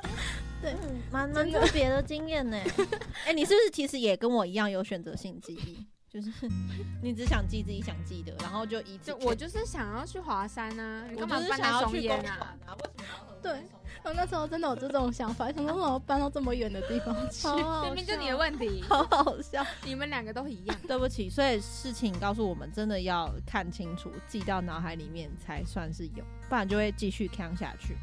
A: 对，蛮蛮特别的经验呢。*laughs* 哎，你是不是其实也跟我一样有选择性记忆？就是 *laughs* 你只想记自己想记的，然后就一直
B: 就我就是想要去华山啊，你
A: 我
B: 干嘛搬
A: 就是想要
B: 在松烟
A: 去公馆
B: 啊？
A: 啊，为什么要喝
C: 对我那时候真的有这种想法，想说怎么搬到这么远的地方去？*laughs*
B: 明明就你的问题，*laughs*
A: 好好笑。
B: 你们两个都一样。
A: 对不起，所以事情告诉我们，真的要看清楚，记到脑海里面才算是有，不然就会继续扛下去。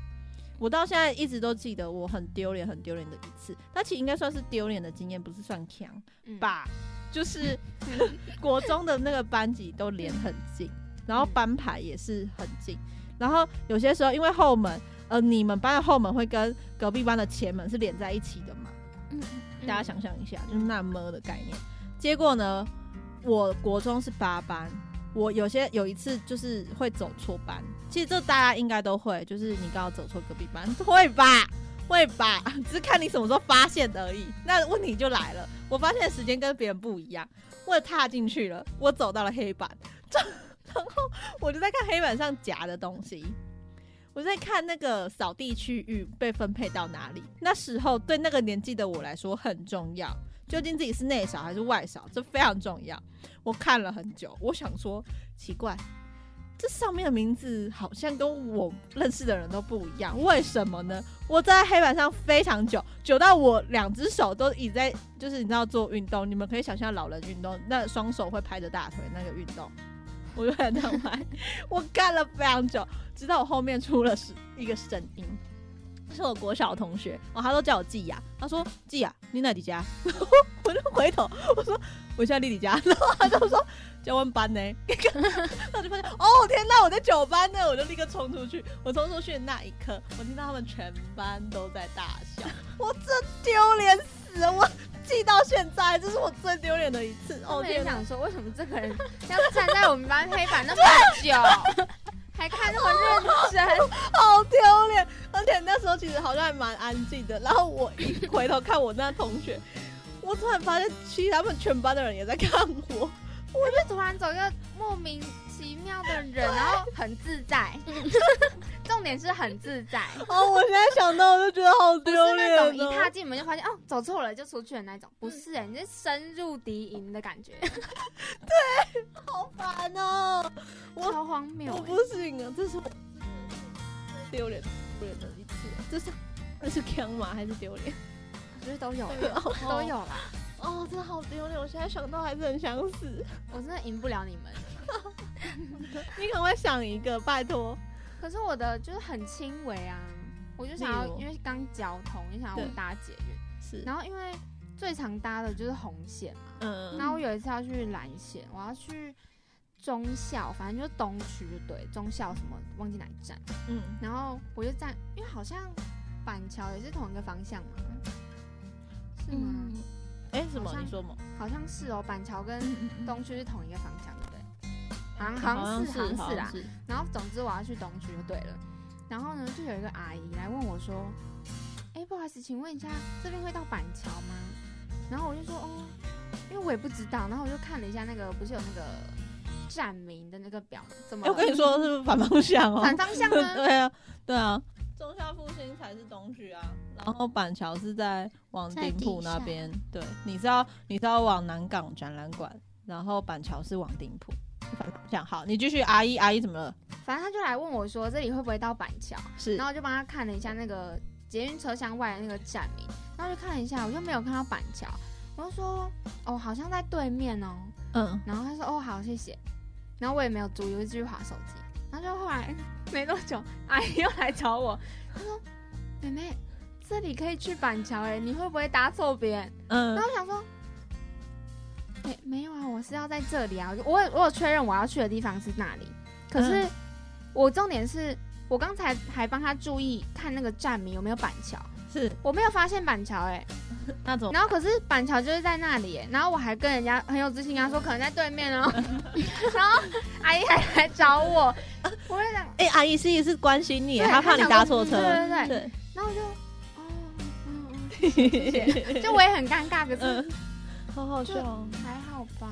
A: 我到现在一直都记得我很丢脸、很丢脸的一次，但其实应该算是丢脸的经验，不是算强
B: 嗯
A: 吧？就是 *laughs* 国中的那个班级都连很近，然后班牌也是很近，然后有些时候因为后门，呃，你们班的后门会跟隔壁班的前门是连在一起的嘛？
C: 嗯，
A: 大家想象一下，就是那么的概念。结果呢，我国中是八班，我有些有一次就是会走错班，其实这大家应该都会，就是你刚好走错隔壁班，会吧？会吧？*laughs* 只是看你什么时候发现而已。那问题就来了，我发现时间跟别人不一样，我也踏进去了，我走到了黑板，这 *laughs* 然后我就在看黑板上夹的东西。我在看那个扫地区域被分配到哪里。那时候对那个年纪的我来说很重要，究竟自己是内扫还是外扫，这非常重要。我看了很久，我想说奇怪，这上面的名字好像跟我认识的人都不一样，为什么呢？我在黑板上非常久，久到我两只手都已在，就是你知道做运动，你们可以想象老人运动，那双手会拍着大腿那个运动。我就很这样拍，我干了非常久，直到我后面出了是一个声音，是我国小同学，哦，他都叫我季雅，他说季雅，你哪里家？*laughs* 我就回头我说我现在丽丽家，*laughs* 然后他就说教官班呢，*laughs* 然后我就发现哦天哪，我在九班呢，我就立刻冲出去，我冲出去的那一刻，我听到他们全班都在大笑，*laughs* 我真丢脸死了，我记到现在，这是我最丢脸的一次，哦
B: 我也
A: 天哪！
B: 想说，为什么这个人要站在我们班黑板那么久，*laughs* 还看那么认真？
A: 好丢脸！而且那时候其实好像还蛮安静的。然后我一回头看我那同学，我突然发现，其实他们全班的人也在看我。
B: 我就突然走一个莫名其妙的人，然后很自在，*laughs* 重点是很自在，
A: 哦，我现在想到我就觉得好
B: 不是
A: 丢
B: 那种。一踏进门就发现哦走错了就出去的那种，不是哎、你是深入敌营的感觉，*laughs* 对
A: 好烦哦！我
B: 超荒谬、欸。
A: 我不行啊，这是我最丢脸丢脸的一次。这是这是坑吗？还是丢脸？
B: 我觉得都有 *laughs*
A: 哦
B: 都有啦。
A: 哦，真的好丢脸，我现在想到还是很想死。
B: 我真的赢不了你们。*laughs*
A: 你可不可以想一个？拜托。
B: 可是我的就是很轻微啊，我就想要因为刚交通，就想要我搭捷运，
A: 是
B: 然后因为最常搭的就是红线嘛，
A: 嗯
B: 然后我有一次要去蓝线，我要去中校，反正就是东区就对，中校什么忘记哪一站，
A: 嗯，
B: 然后我就站，因为好像板桥也是同一个方向嘛，是吗？
C: 嗯，
A: 哎，什么你说吗？
B: 好像是哦，板桥跟东区是同一个方向，对不对？好像
A: 好
B: 好像是，好像是啦。
A: 是。
B: 然后总之我要去东区就对了。然后呢，就有一个阿姨来问我说：“哎，不好意思，请问一下这边会到板桥吗？”然后我就说：“哦，因为我也不知道。”然后我就看了一下那个，不是有那个站名的那个表吗？怎么
A: 哎，我跟你说，是不是反方向哦？
B: 反方向吗？*laughs*
A: 对啊，对啊。中校复兴才是东区啊，然后板桥是在往
C: 在
A: 顶埔那边。对，你是要你是要往南港展览馆，然后板桥是往顶埔。这样好，你继续。阿姨，阿姨怎么了？
B: 反正他就来问我说这里会不会到板桥，
A: 是
B: 然后我就帮他看了一下那个捷运车厢外的那个站名，然后就看了一下，我就没有看到板桥，我就说哦，好像在对面哦。
A: 嗯，
B: 然后他说哦好谢谢，然后我也没有注意，我就继续划手机。然后就后来没多久，阿姨又来找我，她说妹妹这里可以去板桥哎，你会不会搭错边？
A: 嗯
B: 然后我想说。没没有啊，我是要在这里啊！我我有我有确认我要去的地方是那里，可是、我重点是我刚才还帮他注意看那个站名有没有板桥，
A: 是。
B: 我没有发现板桥哎、*laughs*
A: 那种。
B: 然后可是板桥就是在那里耶，然后我还跟人家很有自信跟他说可能在对面哦，*laughs* 然后阿姨还来找我，我就想，*laughs*
A: 哎、阿姨是也是关心你，她怕你搭错车。
B: 对对对，
A: 对，
B: 然后我就哦，嗯嗯，谢谢，就我也很尴尬，可是
A: 嗯，好好笑。哦。
B: 还好吧，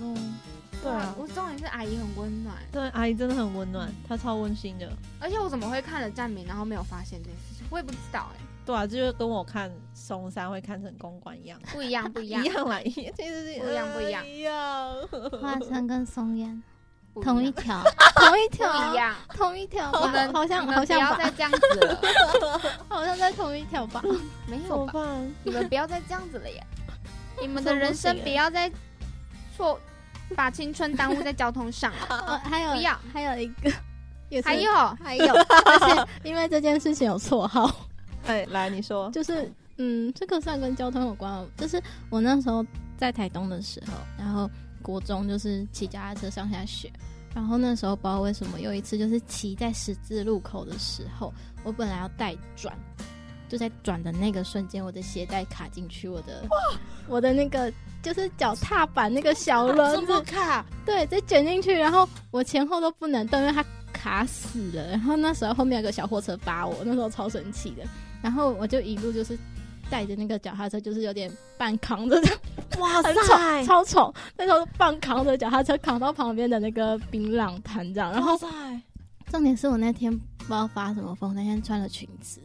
A: 嗯，对啊，
B: 我重点是阿姨很温暖，
A: 对，阿姨真的很温暖，她超温馨的。
B: 而且我怎么会看了站名然后没有发现这件事情，我也不知道哎，
A: 对啊，就是跟我看松山会看成公馆一样，
B: 不一样不一 *laughs* 样
A: 一，样啦，一样，其实是
B: 不一样不一样
A: 呃一样。
C: 花生跟松烟 *laughs* 同一
B: 样
C: 条，同一
B: 不
C: 条
B: 一，样，
C: 同一条吧，
B: 你们
C: 好像好像吧，
B: 不要再这样子了，*laughs*
C: 好像在同一条吧。
B: 没有吧？你们不要再这样子了耶！你们的人生不要再错，把青春耽误在交通上了。
C: 呃，还有
B: 不要
C: 还有一个，
B: 还有，
C: 还有，而且因为这件事情有绰号，
A: 哎，来你说，
C: 就是嗯，这个算跟交通有关哦。就是我那时候在台东的时候，然后国中就是骑脚踏车上下学，然后那时候不知道为什么有一次就是骑在十字路口的时候，我本来要带转。就在转的那个瞬间，我的鞋带卡进去我的我的那个就是脚踏板那个小轮子，
A: 卡？
C: 对，再卷进去，然后我前后都不能动，因为它卡死了。然后那时候后面有个小货车扒我，那时候超生气的。然后我就一路就是带着那个脚踏车，就是有点半扛着，
A: 哇
C: 很丑，*laughs* 超丑。那时候半扛着脚踏车扛到旁边的那个槟榔摊这样。然后，重点是我那天不知道发什么疯，那天穿了裙子，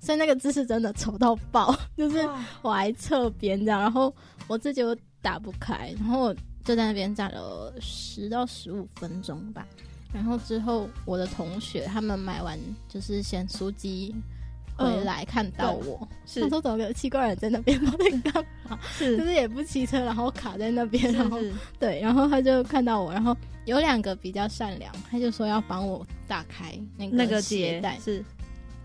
C: 所以那个姿势真的丑到爆，就是我还侧边这样，然后我自己又打不开，然后我就在那边站了十到十五分钟吧。然后之后我的同学他们买完就是咸酥鸡回来看到我，
A: 是。
C: 他说怎么有个奇怪人在那边，不知道在干嘛，*laughs* 就是是也不骑车，然后卡在那边，然后
A: 是。
C: 对，然后他就看到我，然后有两个比较善良，他就说要帮我打开那个
A: 那个
C: 鞋带，
A: 是，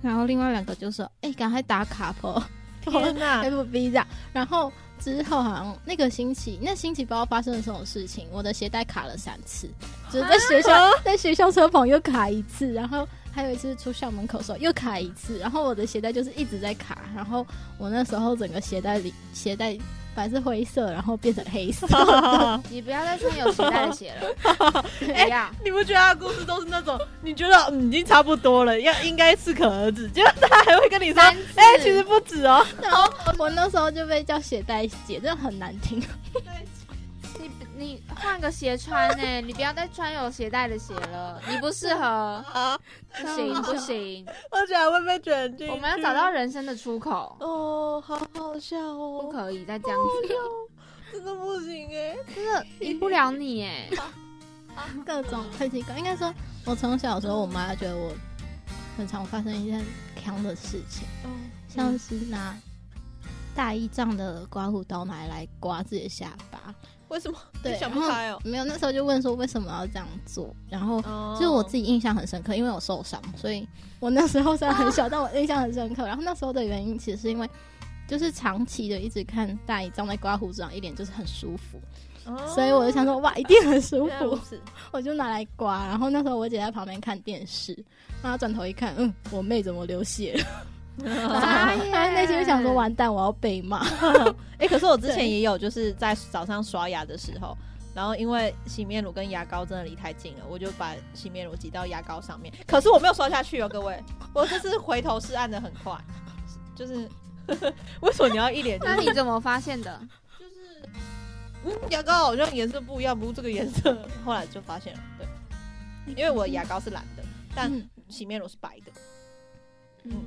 C: 然后另外两个就说：“哎、赶快打卡破 *laughs*
A: 天哪
C: ，FB 这样。”然后之后好像那个星期，那星期不知道发生了什么事情，我的鞋带卡了三次，就是在学校、在学校车棚又卡一次，然后还有一次出校门口的时候又卡一次，然后我的鞋带就是一直在卡，然后我那时候整个鞋带里鞋带本来是灰色，然后变成黑色，*laughs*
B: 你不要再穿有鞋带的鞋了，*laughs* 不要。
A: 你不觉得他的故事都是那种你觉得嗯已经差不多了，要应该适可而止，结果他还会跟你说，哎、其实不止哦。
C: 然后我那时候就被叫鞋带姐，真的很难听。
B: 你你换个鞋穿呢、*laughs* 你不要再穿有鞋带的鞋了，你不适合，
A: 啊，
B: 不行不行，
A: 而且还会被卷进去。
B: 我们要找到人生的出口，
A: 哦，好好笑哦，
B: 不可以再这样子了，
A: 真的不行哎。
B: 真的赢不了你哎。
C: 各种很奇怪。应该说，我从小的时候，我妈觉得我很常发生一件强的事情，
A: 哦，
C: 像是拿大姨丈的刮胡刀拿来刮自己的下巴。
A: 为什么？
C: 对，
A: 你想不开哦。
C: 没有，那时候就问说为什么要这样做，然后
A: 哦
C: 就是我自己印象很深刻，因为我受伤，所以我那时候虽然很小，*laughs* 但我印象很深刻。然后那时候的原因其实是因为，就是长期的一直看大姨丈在刮胡子上，一脸就是很舒服，
A: 哦
C: 所以我就想说哇，一定很舒服，我就拿来刮。然后那时候我姐在旁边看电视，然后转头一看，嗯，我妹怎么流血了？内心就想说完蛋，我要被骂。*laughs*
A: 哎、可是我之前也有，就是在早上刷牙的时候，然后因为洗面乳跟牙膏真的离太近了，我就把洗面乳挤到牙膏上面。可是我没有刷下去哦，各位，*laughs* 我就是回头是按的很快，就是 *laughs* 为什么你要一脸就
B: 那你怎么发现的？
A: 嗯牙膏好像颜色不一样，不是这个颜色？后来就发现了，对，因为我的牙膏是蓝的，但
C: 嗯
A: 洗面乳是白的。
B: 嗯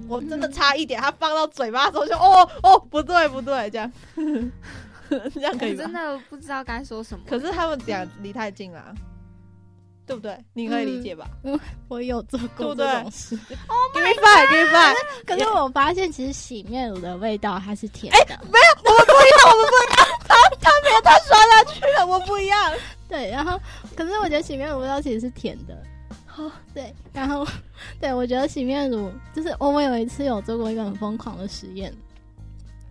A: 我真的差一点，它放到嘴巴的时候就哦哦不对不对，这样 *laughs* 这样可以
B: 真？的不知道该说什么。
A: 可是他们俩离太近了啊，对不对？你可以理解吧 *laughs*
C: 我有做过这种事
A: ，？Give me five，Give me five。*laughs*
C: 可是我发现其实洗面乳的味道它是甜的。
A: 我们不一样，我们不一样。他他没有，他刷下去了，我不一样。
C: 对，然后可是我觉得洗面乳味道其实是甜的。对，然后对我觉得洗面乳就是我们有一次有做过一个很疯狂的实验，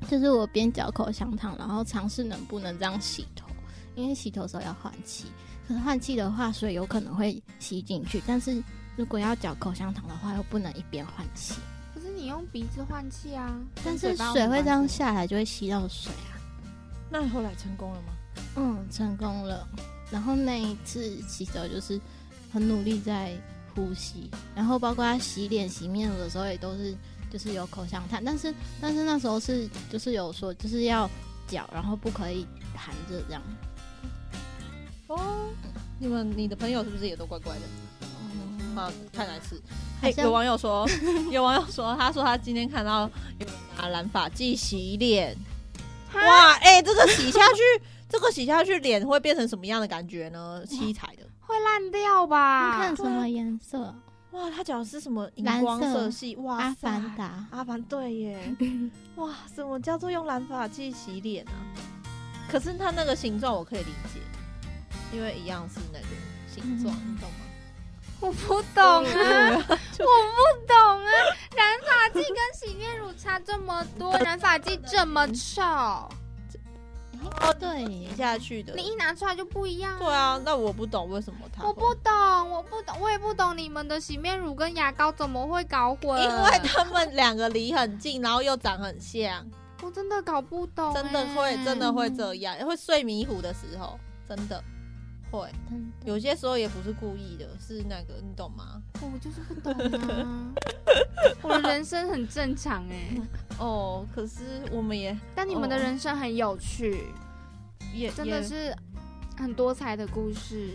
C: 就是我边嚼口香糖，然后尝试能不能这样洗头，因为洗头的时候要换气，可是换气的话水有可能会吸进去，但是如果要嚼口香糖的话又不能一边换气，
B: 可是你用鼻子换气啊，
C: 但是水会这样下来就会吸到水啊。
A: 那你后来成功了吗？
C: 嗯，成功了。然后那一次洗手就是很努力在呼吸，然后包括他洗脸、洗面乳的时候也都是就是有口香糖，但是但是那时候是就是有说就是要嚼，然后不可以含着这样。
A: 哦，你们你的朋友是不是也都乖乖的？
C: 嗯，
A: 啊，看来是。哎、有网友说，*laughs* 有网友说，他说他今天看到有人拿染发剂洗脸，哇，哎、这个洗下去，*laughs* 这个洗下去脸会变成什么样的感觉呢？七彩的。
B: 会烂掉吧？
C: 你看什么颜色？
A: 哇，他讲的是什么荧
C: 蓝
A: 光
C: 色
A: 色系？哇
C: 阿，凡达。
A: 阿凡对耶，*laughs* 哇，什么叫做用染发剂洗脸啊？可是它那个形状我可以理解，因为一样是那个形状，
C: 嗯
A: 你懂吗？
B: 我不懂啊，*laughs* 我不懂啊！*laughs* 染发剂跟洗面乳差这么多，染发剂这么臭，
C: 哦，对
A: 洗，下去的
B: 你。一拿出来就不一样。
A: 对啊，那我不懂为什么它。
B: 我不懂，我不懂，我也不懂你们的洗面乳跟牙膏怎么会搞混？
A: 因为他们两个离很近，然后又长很像，
B: 我真的搞不懂、
A: 真的会，
B: 欸
A: 真的会这样，会睡迷糊的时候，真的会。有些时候也不是故意的，是那个，你懂吗？
B: 我就是不懂啊。我的人生很正常哎、*laughs*
A: 哦，可是我们也
B: 但你们的人生很有趣，
A: 也也
B: 真的是很多彩的故事。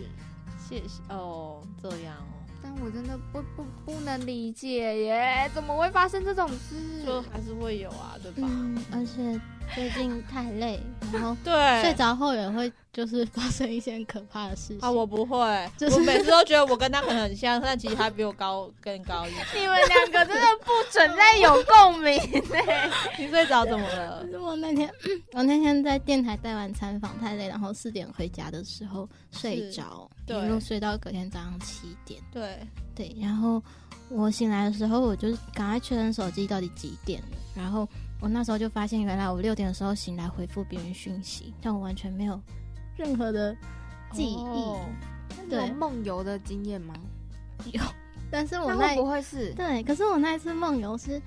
A: 谢谢哦，这样哦，
B: 但我真的不不不能理解耶，怎么会发生这种事？
A: 就还是会有啊，对吧？
C: 嗯，而且最近太累，然后 *laughs*
A: 对，
C: 睡着后也会就是发生一些很可怕的事情。
A: 啊，我不会，
C: 就是
A: 我每次都觉得我跟他可能很像，但其实他比我高更高一点。
B: 你们两个真的不存在有共鸣哎。*laughs*
A: 你睡着怎么了
C: 我那天，*clears throat* 我那天在电台带完参访太累，然后四点回家的时候睡着，一
A: 对
C: 路睡到隔天早上七点。
A: 对，
C: 对，然后我醒来的时候，我就赶快确认手机到底几点了。然后我那时候就发现，原来我六点的时候醒来回复别人讯息，但我完全没有任何的记忆。对
B: 梦游的经验吗？*laughs*
C: 有，但是我
B: 那不会是？
C: 对，可是我那一次梦游是，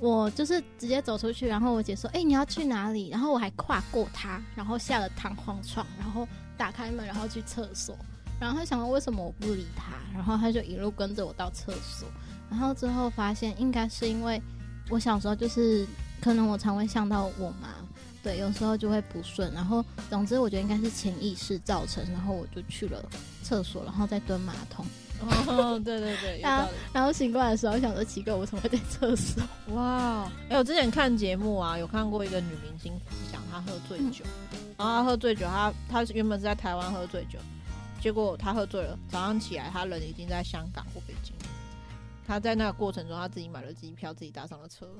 C: 我就是直接走出去，然后我姐说：“哎、你要去哪里？”然后我还跨过她，然后下了弹簧床，然后打开门，然后去厕所。然后他想到为什么我不理他，然后他就一路跟着我到厕所。然后之后发现，应该是因为我小时候就是可能我常会想到我妈，对，有时候就会不顺。然后总之我觉得应该是潜意识造成，然后我就去了厕所，然后再蹲马桶。
A: 哦，对对对，有道理。
C: 然后醒过来的时候，想说奇怪，我怎么会在厕所？
A: 哇，哎、我之前看节目啊，有看过一个女明星分享，她喝醉酒，然后她喝醉酒，她她原本是在台湾喝醉酒，结果他喝醉了，早上起来他人已经在香港或北京，他在那个过程中，他自己买了机票，自己搭上了车，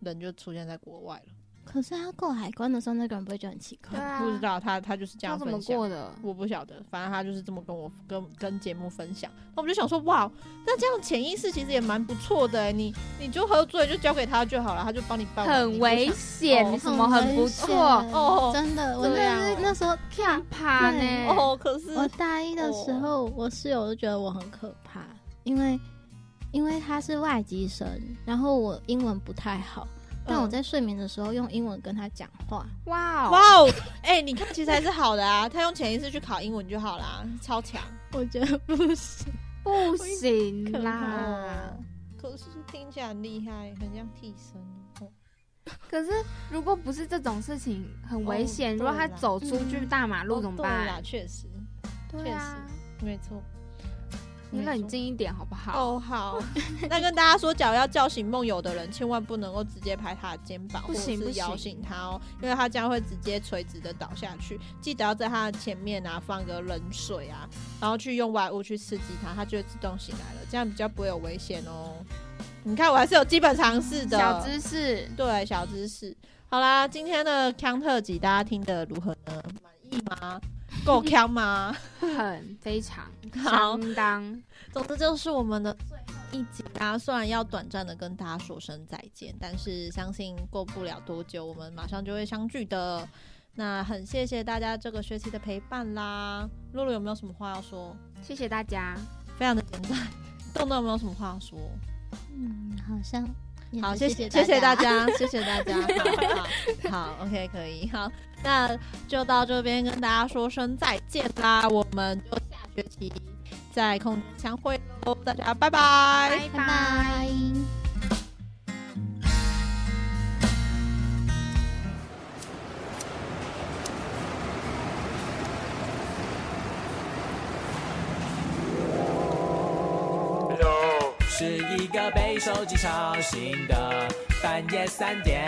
A: 人就出现在国外了。
C: 可是他过海关的时候，那个人不会觉得很奇怪？
B: 对啊，
A: 不知道他他就是这
B: 他怎么
A: 享
B: 过的？
A: 我不晓得，反正他就是这么跟我跟跟节目分享。那我就想说，哇，那这样潜意识其实也蛮不错的欸。你你就喝醉就交给他就好了，他就帮你办完。
B: 很危
A: 险
B: 险，
A: 哦
B: 什么很不错，
A: 哦
C: 真的，我
A: 这样哦
C: 那那时候
B: 怕呢。
A: 哦。可是
C: 我大一的时候，我室友就觉得我很可怕，因为因为他是外籍生，然后我英文不太好，但我
A: 嗯
C: 在睡眠的时候用英文跟他讲话。
B: 哇哦，
A: 哇哦，哎、你看其实还是好的啊，他用潜意识去考英文就好啦，超强。
C: 我觉得不行，*laughs*
B: 不行啦
A: 哦！可是听起来很厉害，很像替身哦。*laughs*
B: 可是如果不是这种事情，很危险。
A: 哦
B: 如果他走出去
C: 嗯
B: 大马路
A: 哦
B: 怎么办？
A: 确实，
B: 对啊，
A: 没错。
B: 你冷静一点好不好？
A: 哦，好。*laughs* 那跟大家说，假如要叫醒梦游的人，千万不能够直接拍他的肩膀，或者是摇醒他哦，因为他将会直接垂直的倒下去。记得要在他的前面啊放个冷水啊，然后去用外物去刺激他，他就会自动醒来了，这样比较不会有危险哦。你看，我还是有基本常识的。
B: 小知识，
A: 对，小知识。好啦，今天的康特辑大家听得如何呢？满意吗？*laughs* 够强吗？
B: 很非常
A: 好
B: 相当。
A: 总之就是我们的最后一集啊，虽然要短暂的跟大家说声再见，但是相信过不了多久，我们马上就会相聚的。那很谢谢大家这个学期的陪伴啦。露露有没有什么话要说？
B: 谢谢大家，
A: 非常的简单。*laughs* 豆豆有没有什么话要说？
C: 嗯，好像也
A: 好，谢
C: 谢
A: 谢谢大
C: 家。*laughs*
A: 谢谢大家，*laughs* 好好好，OK，可以，好，那就到这边跟大家说声再见啦，我们就下学期在空中相会喽，大家拜拜。
C: 拜拜。
H: 是一个被手机吵醒的半夜三点。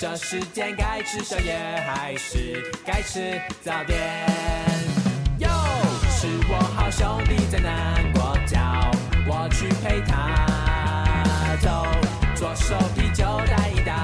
H: 这时间该吃宵夜还是该吃早点？哟，是我好兄弟在难过，叫我去陪他走。左手啤酒带一打，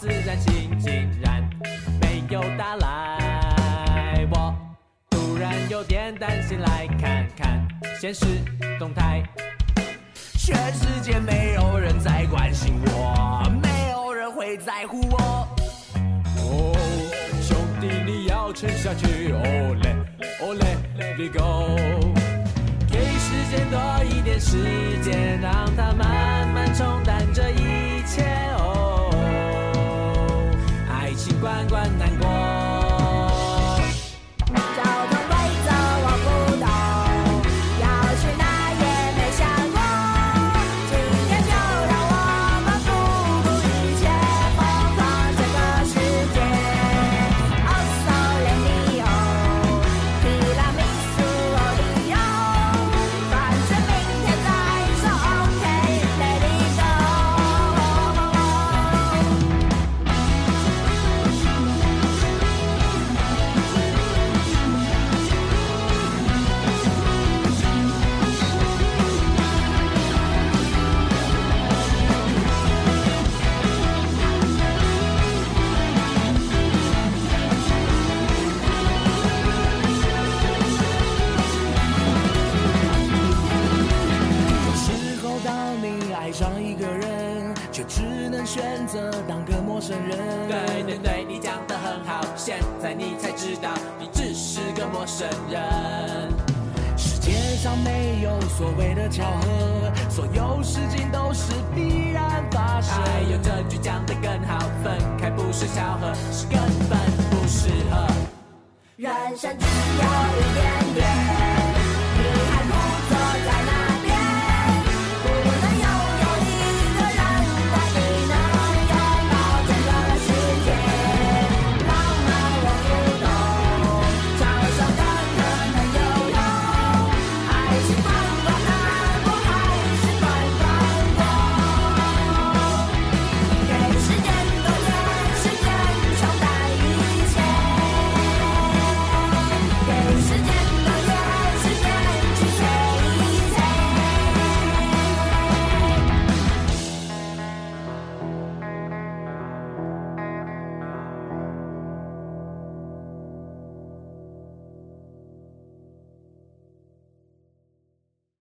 H: 自然醒，竟然没有打来。我突然有点担心，来看看现实动态。全世界没有人在关心我，没有人会在乎我。哦，兄弟你要撑下去，哦嘞哦嘞，Let it go。给时间多一点时间，让它慢慢冲淡这一切。哦，关关难